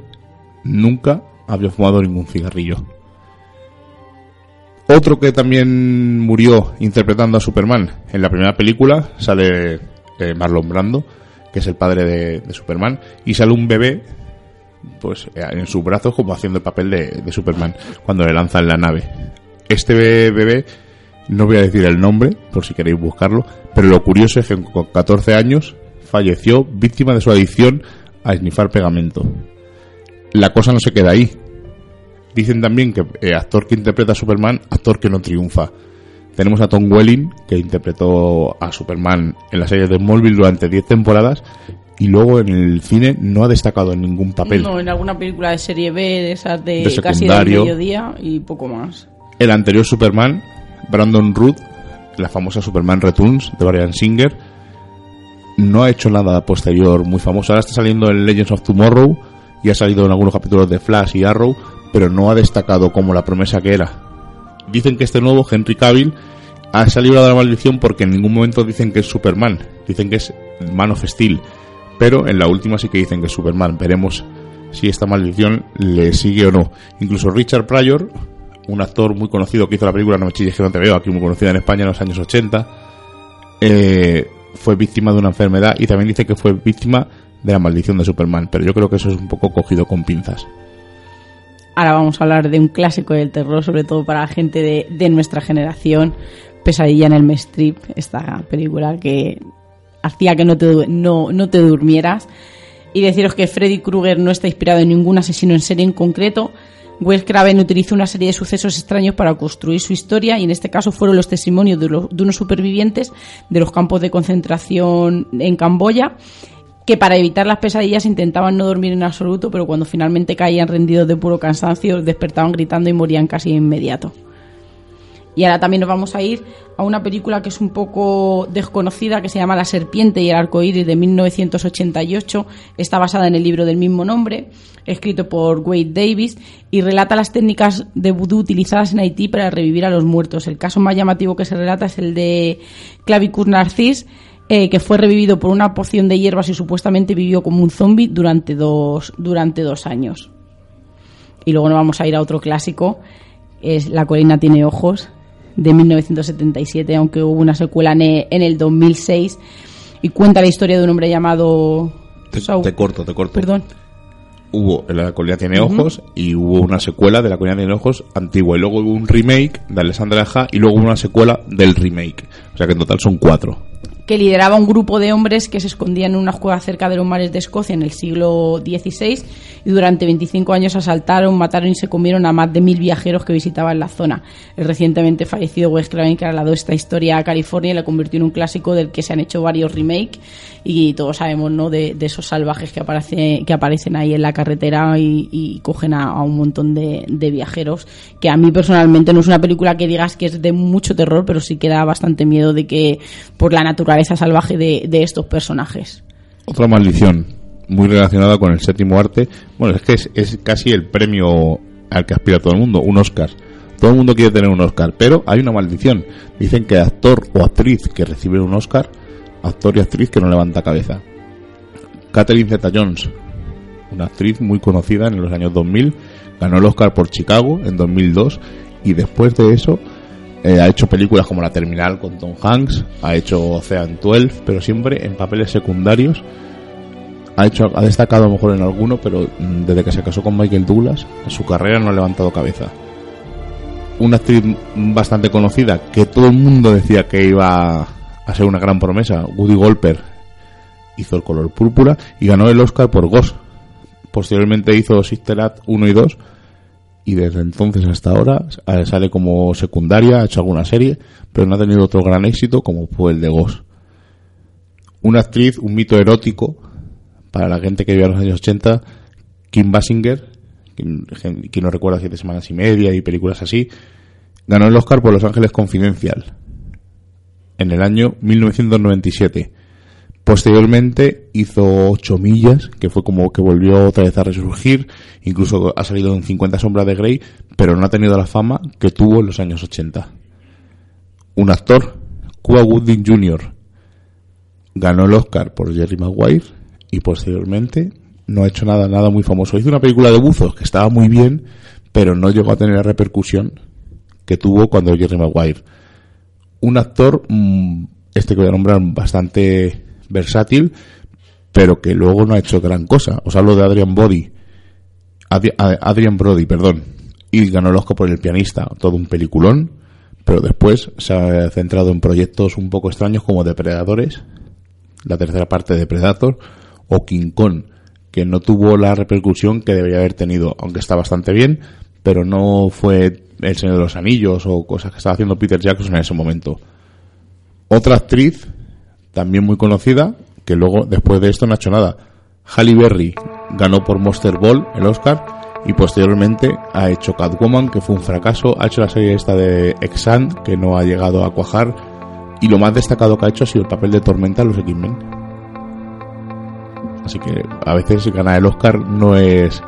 nunca había fumado ningún cigarrillo. Otro que también murió interpretando a Superman en la primera película sale eh, Marlon Brando, que es el padre de, de Superman, y sale un bebé pues eh, en sus brazos como haciendo el papel de, Superman cuando le lanzan la nave. Este be- bebé, no voy a decir el nombre por si queréis buscarlo, pero lo curioso es que con 14 años falleció víctima de su adicción a esnifar pegamento. La cosa no se queda ahí. Dicen también que eh, actor que interpreta a Superman, actor que no triunfa. Tenemos a Tom Welling, que interpretó a Superman en la serie de Smallville durante 10 temporadas, y luego en el cine no ha destacado en ningún papel. No, en alguna película de serie B, de esas de, De casi del mediodía y poco más. El anterior Superman, Brandon Root, la famosa Superman Returns de Brian Singer, no ha hecho nada posterior muy famoso. Ahora está saliendo en Legends of Tomorrow y ha salido en algunos capítulos de Flash y Arrow, pero no ha destacado como la promesa que era. Dicen que este nuevo, Henry Cavill, ha salido de la maldición porque en ningún momento dicen que es Superman. Dicen que es Man of Steel. Pero en la última sí que dicen que es Superman. Veremos si esta maldición le sigue o no. Incluso Richard Pryor, un actor muy conocido que hizo la película No me chilles que no te veo, aquí muy conocida en España en los años 80, eh, fue víctima de una enfermedad y también dice que fue víctima de la maldición de Superman. Pero yo creo que eso es un poco cogido con pinzas. Ahora vamos a hablar de un clásico del terror, sobre todo para la gente de, nuestra generación. Pesadilla en el Strip, esta película que hacía que no te, no, no te durmieras. Y deciros que Freddy Krueger no está inspirado en ningún asesino en serie en concreto. Wes Craven utilizó una serie de sucesos extraños para construir su historia y en este caso fueron los testimonios de, los- de unos supervivientes de los campos de concentración en Camboya que para evitar las pesadillas intentaban no dormir en absoluto, pero cuando finalmente caían rendidos de puro cansancio, despertaban gritando y morían casi de inmediato. Y ahora también nos vamos a ir a una película que es un poco desconocida, que se llama La serpiente y el arco iris de 1988. Está basada en el libro del mismo nombre, escrito por Wade Davis, y relata las técnicas de vudú utilizadas en Haití para revivir a los muertos. El caso más llamativo que se relata es el de Clavicus Narcis, eh, que fue revivido por una poción de hierbas y supuestamente vivió como un zombie durante dos, durante dos años. Y luego nos vamos a ir a otro clásico, es La colina tiene ojos, de 1977, aunque hubo una secuela en el 2006, y cuenta la historia de un hombre llamado... Te, corto, te corto. Perdón. Hubo La colina tiene ojos y hubo una secuela de La colina tiene ojos antigua. Y luego hubo un remake de Alessandra Aja y luego una secuela del remake. O sea que en total son cuatro. Que lideraba un grupo de hombres que se escondían en una cueva cerca de los mares de Escocia en el siglo XVI y durante 25 años asaltaron, mataron y se comieron a más de mil viajeros que visitaban la zona. El recientemente fallecido Wes Craven trasladó esta historia a California y la convirtió en un clásico del que se han hecho varios remakes y todos sabemos ¿no? de, de esos salvajes que, aparece, que aparecen ahí en la carretera y, y cogen a, a un montón de, de viajeros que a mí personalmente no es una película que digas que es de mucho terror pero sí que da bastante miedo de que por la naturaleza salvaje de, de estos personajes. Otra maldición muy relacionada con el séptimo arte. Bueno, es que es, es casi el premio al que aspira todo el mundo, un Oscar. Todo el mundo quiere tener un Oscar, pero hay una maldición. Dicen que actor o actriz que recibe un Oscar, actor y actriz que no levanta cabeza. Catherine Zeta-Jones, una actriz muy conocida en los años 2000, ganó el Oscar por Chicago en 2002 y después de eso eh, ha hecho películas como La Terminal con Tom Hanks, ha hecho Ocean 12, pero siempre en papeles secundarios. Ha, hecho, ha destacado a lo mejor en alguno, pero mm, desde que se casó con Michael Douglas, su carrera no ha levantado cabeza. Una actriz bastante conocida que todo el mundo decía que iba a ser una gran promesa, Woody Golper, hizo el color púrpura y ganó el Oscar por Ghost. Posteriormente hizo Sister Act 1 y 2 y desde entonces hasta ahora eh, sale como secundaria, ha hecho alguna serie, pero no ha tenido otro gran éxito como fue el de Ghost. Una actriz, un mito erótico para la gente que vive en los años 80, Kim Basinger, quien, quien no recuerda Siete Semanas y Media y películas así, ganó el Oscar por Los Ángeles Confidencial en el año 1997. Posteriormente hizo 8 millas, que fue como que volvió otra vez a resurgir, incluso ha salido en 50 sombras de Grey, pero no ha tenido la fama que tuvo en los años 80. Un actor, Cuba Gooding Jr., ganó el Oscar por Jerry Maguire y posteriormente no ha hecho nada, nada muy famoso. Hizo una película de buzos que estaba muy bien, pero no llegó a tener la repercusión que tuvo cuando Jerry Maguire. Un actor, mmm, este que voy a nombrar, bastante versátil, pero que luego no ha hecho gran cosa. Os hablo de Adrian Brody. Adri- Adrian Brody, perdón. Y ganó el por el pianista, todo un peliculón, pero después se ha centrado en proyectos un poco extraños como Depredadores, la tercera parte de Predator, o King Kong, que no tuvo la repercusión que debería haber tenido, aunque está bastante bien, pero no fue El Señor de los Anillos o cosas que estaba haciendo Peter Jackson en ese momento. Otra actriz, también muy conocida, que luego, después de esto, no ha hecho nada. Halle Berry ganó por Monster Ball el Oscar y posteriormente ha hecho Catwoman, que fue un fracaso, ha hecho la serie esta de Exan, que no ha llegado a cuajar, y lo más destacado que ha hecho ha sido el papel de Tormenta en los X-Men. Así que a veces ganar el Oscar no es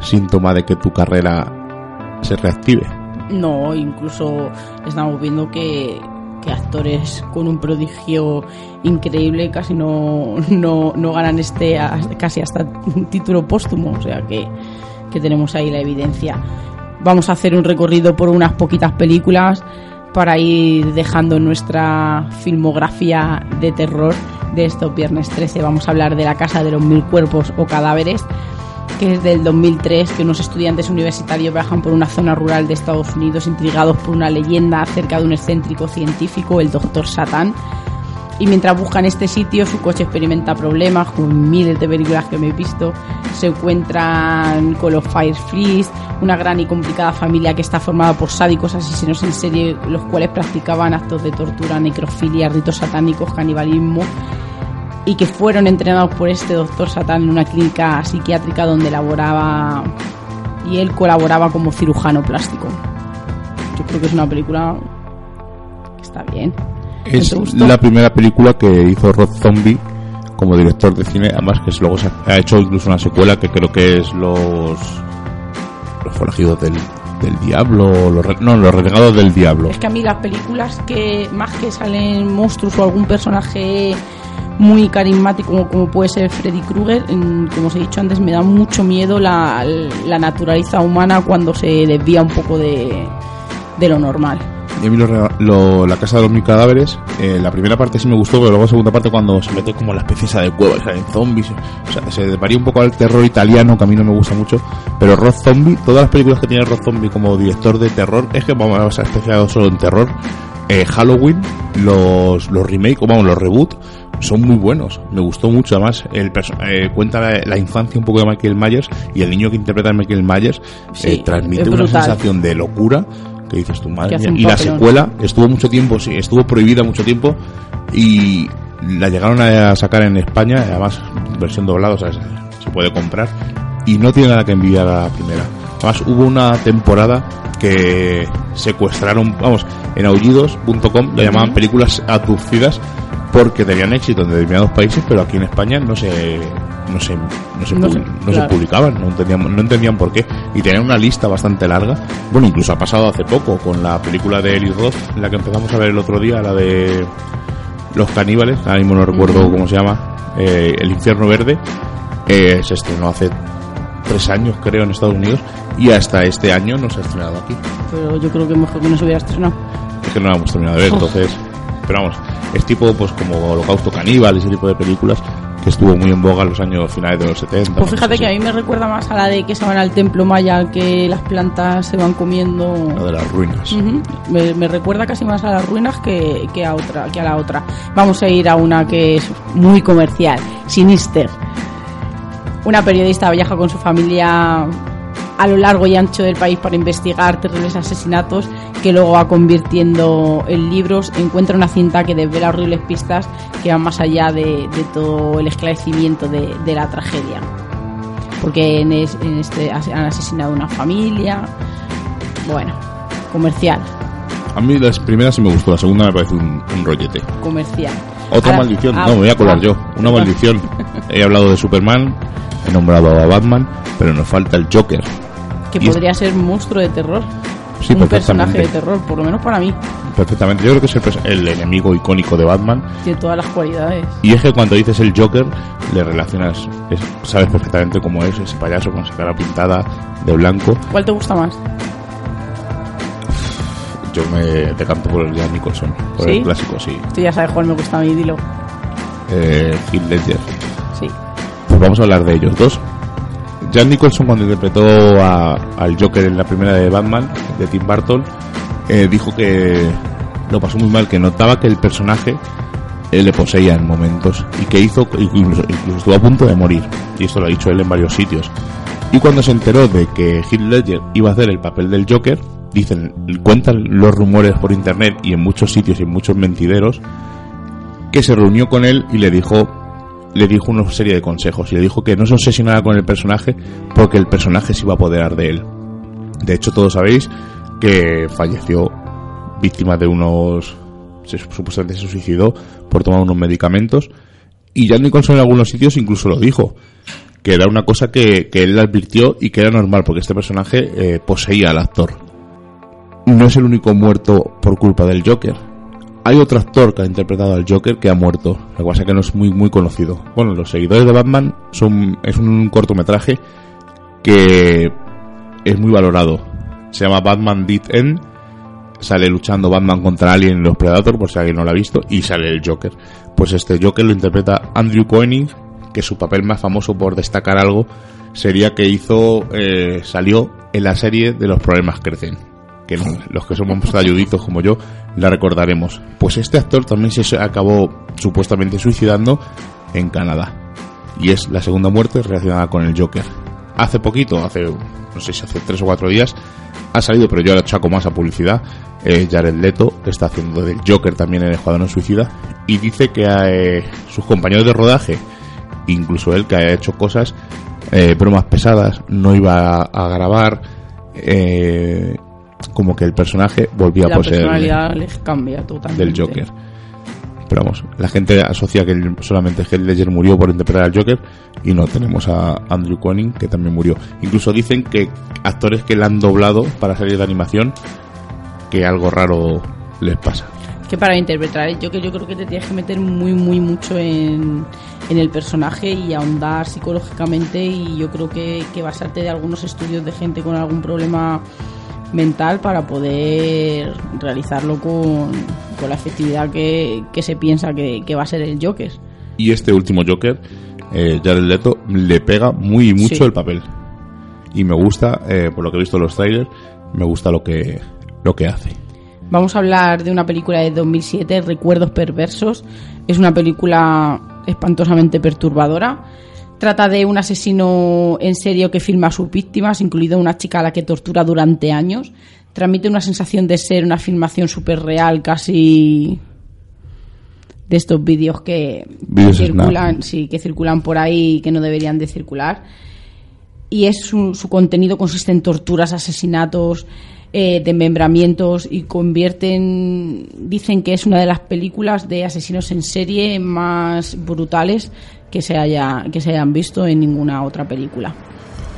síntoma de que tu carrera se reactive. No, incluso estamos viendo que, que actores con un prodigio increíble casi no, no, no ganan este casi hasta un título póstumo, o sea que, que tenemos ahí la evidencia. Vamos a hacer un recorrido por unas poquitas películas para ir dejando nuestra filmografía de terror de estos viernes 13. Vamos a hablar de La Casa de los Mil Cuerpos o Cadáveres, que es del 2003, que unos estudiantes universitarios viajan por una zona rural de Estados Unidos intrigados por una leyenda acerca de un excéntrico científico, el Doctor Satán. Y mientras buscan este sitio, su coche experimenta problemas, con miles de películas que me he visto. Se encuentran con los Fireflies, una gran y complicada familia que está formada por sádicos asesinos en serie, los cuales practicaban actos de tortura, necrofilia, ritos satánicos, canibalismo y que fueron entrenados por este doctor Satán en una clínica psiquiátrica donde laboraba y él colaboraba como cirujano plástico. Yo creo que es una película que está bien. Es la primera película que hizo Rob Zombie como director de cine, además que luego se ha hecho incluso una secuela que creo que es los los forajidos del, del diablo, los, no, los renegados del diablo. Es que a mí las películas que más que salen monstruos o algún personaje muy carismático como, como puede ser Freddy Krueger, en- como os he dicho antes, me da mucho miedo la, la naturaleza humana cuando se desvía un poco de, de lo normal. Y a mí lo lo- la casa de los mil cadáveres, eh, la primera parte sí me gustó, pero luego la segunda parte cuando se mete como la especie esa de cueva salen zombies, o sea, se varía un poco al terror italiano, que a mí no me gusta mucho, pero Rob Zombie, todas las películas que tiene Rob Zombie como director de terror, es que vamos a ser especializado solo en terror, eh, Halloween, los, los remake, o vamos, los reboot, son muy buenos, me gustó mucho, además, el eh, cuenta la, la infancia un poco de Michael Myers, y el niño que interpreta a Michael Myers Sí, eh, transmite una sensación de locura, que dices tu madre mía. y la secuela estuvo mucho tiempo, sí, estuvo prohibida mucho tiempo y la llegaron a sacar en España, además versión doblada, o sea, se, se puede comprar y no tiene nada que envidiar a la primera. Además hubo una temporada que secuestraron, vamos, en aullidos.com le llamaban películas abducidas porque tenían éxito en determinados países, pero aquí en España no se no se no se, No pu- se- no se claro. publicaban, no entendían, no entendían por qué y tenían una lista bastante larga. Bueno, incluso ha pasado hace poco con la película de Eli Roth, la que empezamos a ver el otro día, la de los caníbales, ahora mismo no recuerdo cómo se llama, eh, El infierno verde, eh, se estrenó hace tres años creo en Estados Unidos y hasta este año no se ha estrenado aquí. Pero yo creo que mejor que no se hubiera estrenado. Es que no la hemos terminado de ver, entonces. Pero vamos, es tipo pues como Holocausto Caníbal, ese tipo de películas que estuvo muy en boga en los años finales de los 70. Pues fíjate que a mí me recuerda más a la de que se van al templo maya, que las plantas se van comiendo. La de las ruinas. Me, me recuerda casi más a las ruinas que, que a otra que a la otra. Vamos a ir a una que es muy comercial, Sinister. Una periodista viaja con su familia a lo largo y ancho del país para investigar terribles asesinatos que luego va convirtiendo en libros. Encuentra una cinta que desvela horribles pistas que van más allá de, de todo el esclarecimiento de, de la tragedia. Porque en, es- en este han asesinado una familia. Bueno, comercial. A mí las primeras sí me gustó, la segunda me parece un, un rollete. comercial. Otra Ahora- maldición, ah, no, me voy a colar ah, yo. Una maldición. He hablado de Superman, he nombrado a Batman, pero nos falta el Joker. Que Y es- podría ser monstruo de terror. Sí, un personaje de terror, por lo menos para mí. Perfectamente. Yo creo que es el, el enemigo icónico de Batman. Tiene todas las cualidades. Y es que cuando dices el Joker, le relacionas, es- sabes perfectamente cómo es ese payaso con esa cara pintada de blanco. ¿Cuál te gusta más? Yo me decanto por el Jack Nicholson, por ¿Sí? el clásico, sí. Tú ya sabes cuál me gusta a mí, dilo. Eh, Heath Ledger. Sí. Pues vamos a hablar de ellos dos. Jack Nicholson cuando interpretó a- al Joker en la primera de Batman, de Tim Burton, eh, dijo que lo pasó muy mal, que notaba que el personaje le poseía en momentos y que hizo, incluso, incluso estuvo a punto de morir. Y esto lo ha dicho él en varios sitios. Y cuando se enteró de que Heath Ledger iba a hacer el papel del Joker, dicen, cuentan los rumores por internet y en muchos sitios y en muchos mentideros, que se reunió con él y le dijo le dijo una serie de consejos y le dijo que no se obsesionara con el personaje porque el personaje se iba a apoderar de él. De hecho, todos sabéis que falleció víctima de unos... Supuestamente se suicidó por tomar unos medicamentos y Jack Nicholson en algunos sitios incluso lo dijo que era una cosa que, que él advirtió y que era normal porque este personaje eh, poseía al actor. No es el único muerto por culpa del Joker. Hay otro actor que ha interpretado al Joker que ha muerto. Lo que es que no es muy, muy conocido. Bueno, los seguidores de Batman son, es un cortometraje que es muy valorado. Se llama Batman Dead End. Sale luchando Batman contra Alien y los Predator, por si alguien no lo ha visto, y sale el Joker. Pues este Joker lo interpreta Andrew Koenig, que su papel más famoso por destacar algo sería que hizo, eh, salió en la serie de Los Problemas Crecen. Los que somos ayuditos como yo la recordaremos. Pues este actor también se acabó supuestamente suicidando en Canadá. Y es la segunda muerte relacionada con el Joker. Hace poquito, hace no sé si hace tres o cuatro días, ha salido, pero yo le achaco más a publicidad. eh, Jared Leto está haciendo del Joker también en el Escuadrón Suicida y dice que eh, sus compañeros de rodaje, incluso él que ha hecho cosas, eh, bromas pesadas, no iba a, a grabar, eh, como que el personaje volvía a la poseer personalidad les cambia totalmente. del Joker. Pero vamos, la gente asocia que solamente Heath Ledger murió por interpretar al Joker y no tenemos a Andrew Koenig que también murió. Incluso dicen que actores que le han doblado para series de animación que algo raro les pasa. que para interpretar el Joker yo creo que te tienes que meter muy muy mucho en, en el personaje y ahondar psicológicamente y yo creo que, que basarte de algunos estudios de gente con algún problema mental para poder realizarlo con, con la efectividad que, que se piensa que, que va a ser el Joker. Y este último Joker, eh, Jared Leto, le pega muy mucho Sí. el papel. Y me gusta, eh, por lo que he visto en los trailers, me gusta lo que, lo que hace. Vamos a hablar de una película de 2007, Recuerdos Perversos. Es una película espantosamente perturbadora. Trata de un asesino en serio que filma a sus víctimas, incluida una chica a la que tortura durante años. Transmite una sensación de ser una filmación súper real, casi de estos vídeos que Vídeos circulan, sí, que circulan por ahí y que no deberían de circular y es su, su contenido consiste en torturas, asesinatos, eh, desmembramientos y convierten, dicen que es una de las películas de asesinos en serie más brutales que se haya que se hayan visto en ninguna otra película.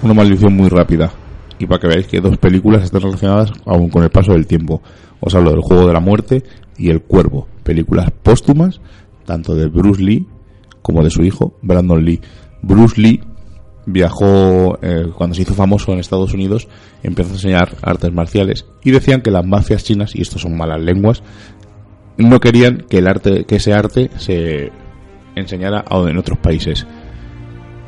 Una maldición muy rápida. Y para que veáis que dos películas están relacionadas aún con el paso del tiempo. Os hablo del Juego de la Muerte y El Cuervo. Películas póstumas, tanto de Bruce Lee como de su hijo, Brandon Lee. Bruce Lee viajó, eh, cuando se hizo famoso en Estados Unidos, empezó a enseñar artes marciales y decían que las mafias chinas, y esto son malas lenguas, no querían que el arte, que ese arte se enseñara a- en otros países.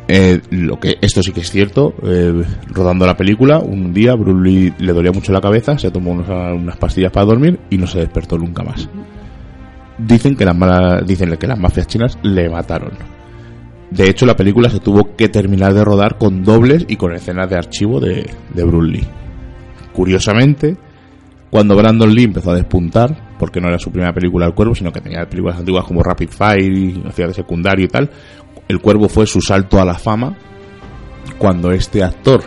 Eh, lo que esto sí que es cierto, eh, rodando la película, un día Bruce Lee le dolía mucho la cabeza, se tomó unos- unas pastillas para dormir y no se despertó nunca más. Dicen que las malas, dicen que las mafias chinas le mataron. De hecho, la película se tuvo que terminar de rodar con dobles y con escenas de archivo de, de Lee. Curiosamente, cuando Brandon Lee empezó a despuntar, porque no era su primera película El Cuervo, sino que tenía películas antiguas como Rapid Fire y hacía de secundario y tal, El Cuervo fue su salto a la fama cuando este actor,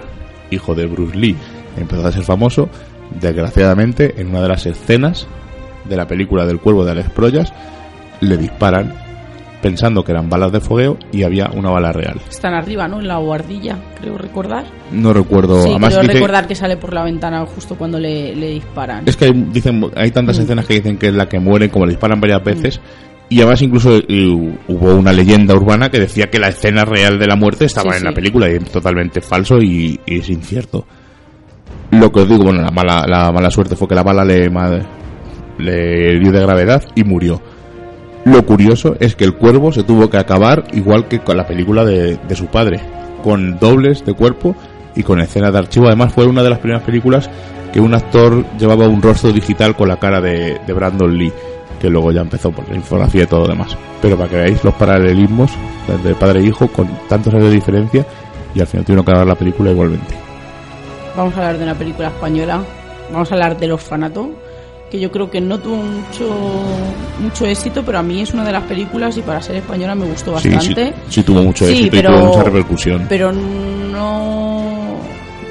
hijo de Bruce Lee, empezó a ser famoso, desgraciadamente, en una de las escenas de la película del Cuervo de Alex Proyas, le disparan pensando que eran balas de fogueo y había una bala real. Están arriba, ¿no? En la guardilla, creo recordar. No recuerdo, sí, además creo dice- recordar que sale por la ventana justo cuando le, le disparan. Es que hay, dicen, hay tantas Mm. escenas que dicen que es la que muere, como le disparan varias veces. Y además incluso eh, hubo una leyenda urbana que decía que la escena real de la muerte estaba Sí, en la película y es totalmente falso y, y es incierto. Lo que os digo, bueno, la mala, la mala suerte fue que la bala le, le dio de gravedad y murió. Lo curioso es que el cuervo se tuvo que acabar igual que con la película de, de su padre, con dobles de cuerpo y con escenas de archivo. Además fue una de las primeras películas que un actor llevaba un rostro digital con la cara de, de Brandon Lee, que luego ya empezó por la infografía y todo lo demás. Pero para que veáis los paralelismos de padre e hijo con tantos años de diferencia y al final tuvieron que grabar la película igualmente. Vamos a hablar de una película española. Vamos a hablar del orfanato. Que yo creo que no tuvo mucho mucho éxito, pero a mí es una de las películas y para ser española me gustó Sí, bastante. sí, sí tuvo mucho Sí, éxito pero- y tuvo mucha repercusión. Pero no.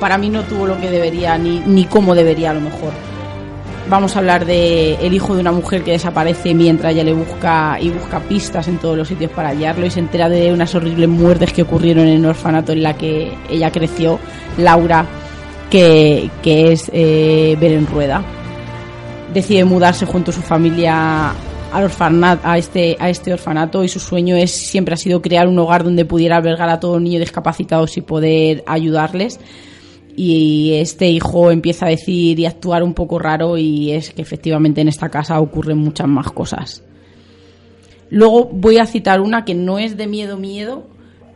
Para mí no tuvo lo que debería, ni, ni como debería a lo mejor. Vamos a hablar de el hijo de una mujer que desaparece mientras ella le busca y busca pistas en todos los sitios para hallarlo y se entera de unas horribles muertes que ocurrieron en el orfanato en la que ella creció, Laura, que, que es eh, Beren Rueda. Decide mudarse junto a su familia al a este, a este orfanato y su sueño es siempre ha sido crear un hogar donde pudiera albergar a todos niños discapacitados y poder ayudarles y este hijo empieza a decir y actuar un poco raro y es que efectivamente en esta casa ocurren muchas más cosas. Luego voy a citar una que no es de miedo miedo,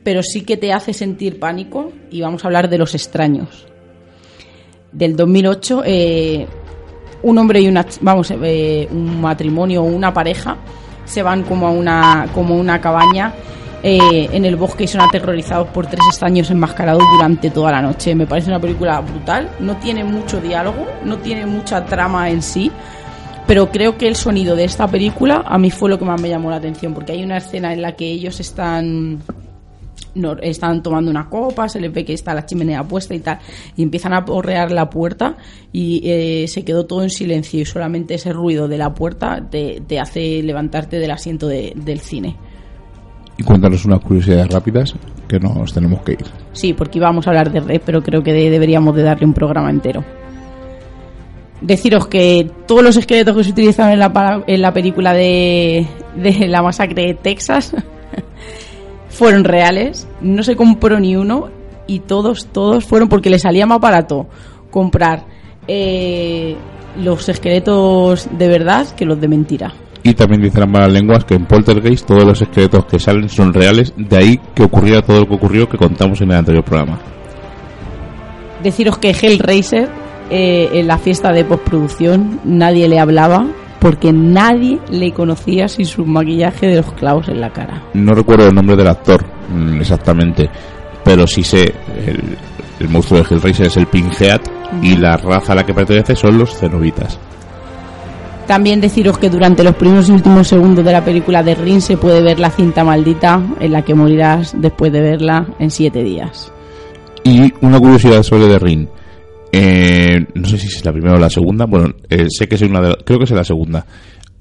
pero sí que te hace sentir pánico y vamos a hablar de Los extraños. Del 2008, eh, un hombre y una, vamos, eh, un matrimonio o una pareja se van como a una, como una cabaña eh, en el bosque y son aterrorizados por tres extraños enmascarados durante toda la noche. Me parece una película brutal, no tiene mucho diálogo, no tiene mucha trama en sí, pero creo que el sonido de esta película a mí fue lo que más me llamó la atención, porque hay una escena en la que ellos están no, están tomando una copa, se les ve que está la chimenea puesta y tal, y empiezan a porrear la puerta y eh, se quedó todo en silencio y solamente ese ruido de la puerta te, te hace levantarte del asiento de- del cine. Y cuéntanos unas curiosidades rápidas que nos tenemos que ir. Sí, porque íbamos a hablar de Red, pero creo que de- deberíamos de darle un programa entero. Deciros que todos los esqueletos que se utilizaron en la, en la película de, de la masacre de Texas fueron reales, no se compró ni uno y todos, todos fueron porque le salía más barato comprar eh, los esqueletos de verdad que los de mentira. Y también dicen las malas lenguas que en Poltergeist todos los esqueletos que salen son reales, de ahí que ocurriera todo lo que ocurrió que contamos en el anterior programa. Deciros que Hellraiser, eh, en la fiesta de postproducción, nadie le hablaba porque nadie le conocía sin su maquillaje de los clavos en la cara. No recuerdo el nombre del actor mm, exactamente, pero sí sé, el, el monstruo de Hellraiser es el Pinhead y la raza a la que pertenece son los cenobitas. También deciros que durante los primeros y últimos segundos de la película de Ring se puede ver la cinta maldita en la que morirás después de verla en siete días. Y una curiosidad sobre The Ring. Eh, no sé si es la primera o la segunda. Bueno, eh, sé que es una de la- creo que es la segunda.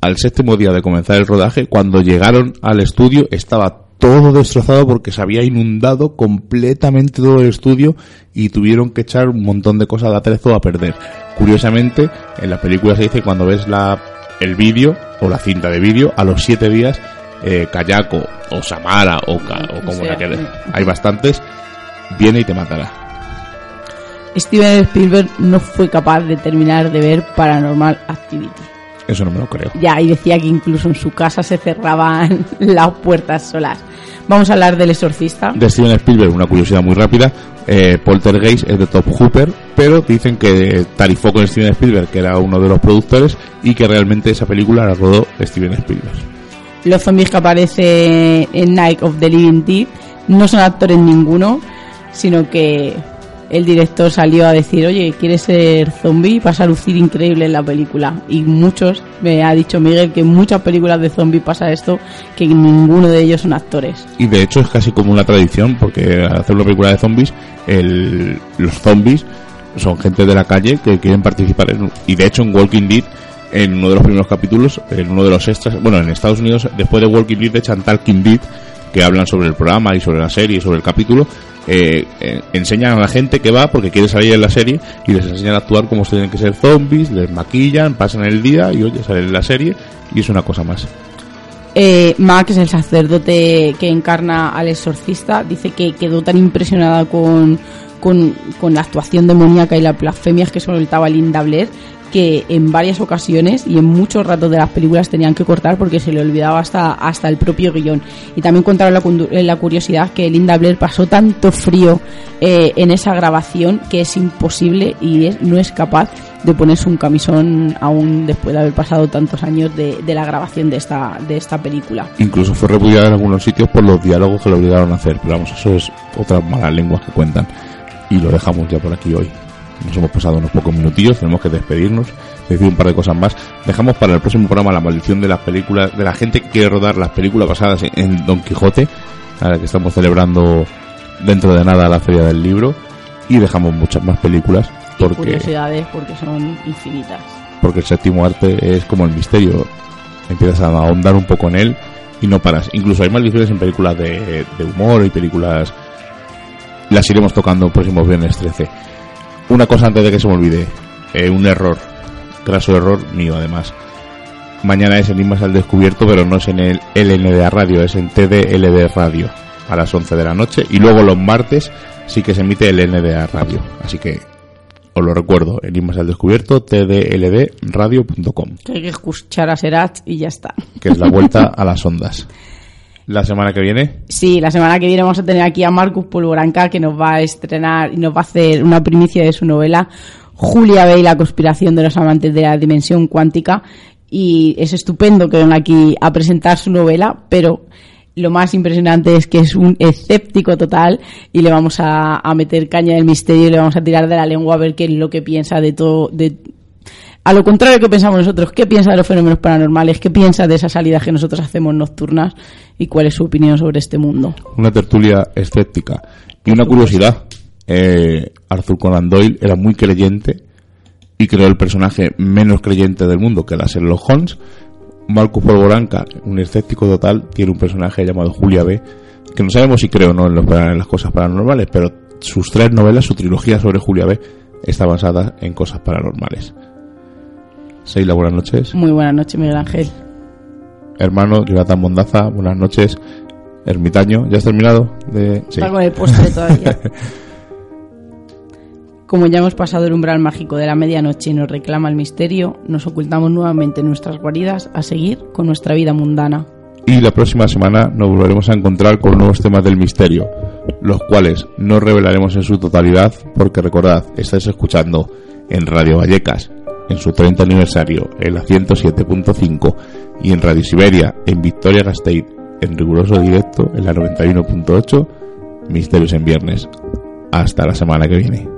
Al séptimo día de comenzar el rodaje, cuando llegaron al estudio, estaba todo destrozado porque se había inundado completamente todo el estudio y tuvieron que echar un montón de cosas de atrezo a perder. Curiosamente, en la película se dice que cuando ves la, el vídeo o la cinta de vídeo, a los siete días, eh, Kayako o Samara o, o como la que hay bastantes, viene y te matará. Steven Spielberg no fue capaz de terminar de ver Paranormal Activity. Eso no me lo creo. Ya, y decía que incluso en su casa se cerraban las puertas solas. Vamos a hablar del exorcista. De Steven Spielberg, una curiosidad muy rápida. Eh, Poltergeist es de Top Hooper, pero dicen que tarifó con Steven Spielberg, que era uno de los productores, y que realmente esa película la rodó Steven Spielberg. Los zombies que aparecen en Night of the Living Dead no son actores ninguno, sino que el director salió a decir, oye, ¿quieres ser zombie? Vas a lucir increíble en la película. Y muchos, me ha dicho Miguel, que en muchas películas de zombies pasa esto, que ninguno de ellos son actores. Y de hecho es casi como una tradición, porque hacer una película de zombies, el- los zombies son gente de la calle que quieren participar en... Y de hecho en Walking Dead, en uno de los primeros capítulos, en uno de los extras, bueno, en Estados Unidos, después de Walking Dead, echan Talking Dead, que hablan sobre el programa y sobre la serie y sobre el capítulo, eh, eh, enseñan a la gente que va porque quiere salir en la serie y les enseñan a actuar como tienen que ser zombies, les maquillan, pasan el día y oye, salen en la serie y es una cosa más. Eh, Max, el sacerdote que encarna al exorcista, dice que quedó tan impresionada con, con, con la actuación demoníaca y las blasfemias que soltaba Linda Blair que en varias ocasiones y en muchos ratos de las películas tenían que cortar porque se le olvidaba hasta, hasta el propio guion. Y también contaron la, eh, la curiosidad que Linda Blair pasó tanto frío eh, en esa grabación que es imposible y es- no es capaz de ponerse un camisón aún después de haber pasado tantos años de, de la grabación de esta, de esta película. Incluso fue repudiada en algunos sitios por los diálogos que le obligaron a hacer. Pero vamos, eso es otra mala lengua que cuentan. Y lo dejamos ya por aquí hoy. Nos hemos pasado unos pocos minutillos, tenemos que despedirnos, decir un par de cosas más. Dejamos para el próximo programa la maldición de las películas, de la gente que quiere rodar las películas basadas en, Don Quijote, a la que estamos celebrando dentro de nada la Feria del Libro, y dejamos muchas más películas porque curiosidades porque son infinitas. porque el séptimo arte es como el misterio. Empiezas a ahondar un poco en él y no paras. Incluso hay maldiciones en películas de, de humor y películas... Las iremos tocando el próximo viernes 13. Una cosa antes de que se me olvide. Eh, un error. Graso error mío, además. Mañana es Enigmas al Descubierto, pero no es en el LNDA Radio, es en TDLD Radio a las 11 de la noche. Y luego los martes sí que se emite el NDA Radio. Así que os lo recuerdo, Enigmas al Descubierto, tdldradio.com, Que hay que escuchar a Serach y ya está. que es la vuelta a las ondas. La semana que viene, Sí, la semana que viene vamos a tener aquí a Marcus Polvoranca que nos va a estrenar y nos va a hacer una primicia de su novela Julia B y la conspiración de los amantes de la dimensión cuántica. Y es estupendo que venga aquí a presentar su novela, pero lo más impresionante es que es un escéptico total y le vamos a, meter caña del misterio y le vamos a tirar de la lengua a ver qué es lo que piensa de todo, a lo contrario que pensamos nosotros, ¿qué piensa de los fenómenos paranormales? ¿Qué piensa de esas salidas que nosotros hacemos nocturnas? ¿Y cuál es su opinión sobre este mundo? una tertulia escéptica. Y una curiosidad, eh, Arthur Conan Doyle era muy creyente y creó el personaje menos creyente del mundo, que era Sherlock Holmes. Marcus Polvoranca, un escéptico total, tiene un personaje llamado Julia B, que no sabemos si creo o no en las cosas paranormales, pero sus tres novelas, su trilogía sobre Julia B, está basada en cosas paranormales. Seila, buenas noches. Muy buenas noches, Miguel Ángel. Hermano, Jonathan Mondaza, buenas noches. Ermitaño, ¿ya has terminado? De... Sí. Con el postre todavía. Como ya hemos pasado el umbral mágico de la medianoche y nos reclama el misterio, nos ocultamos nuevamente en nuestras guaridas a seguir con nuestra vida mundana. Y la próxima semana nos volveremos a encontrar con nuevos temas del misterio, los cuales no revelaremos en su totalidad porque recordad, estáis escuchando en Radio Vallecas, en su 30 aniversario, en la 107.5 y en Radio Siberia, en Victoria Gasteiz, en riguroso directo, en la 91.8, Misterios en Viernes. Hasta la semana que viene.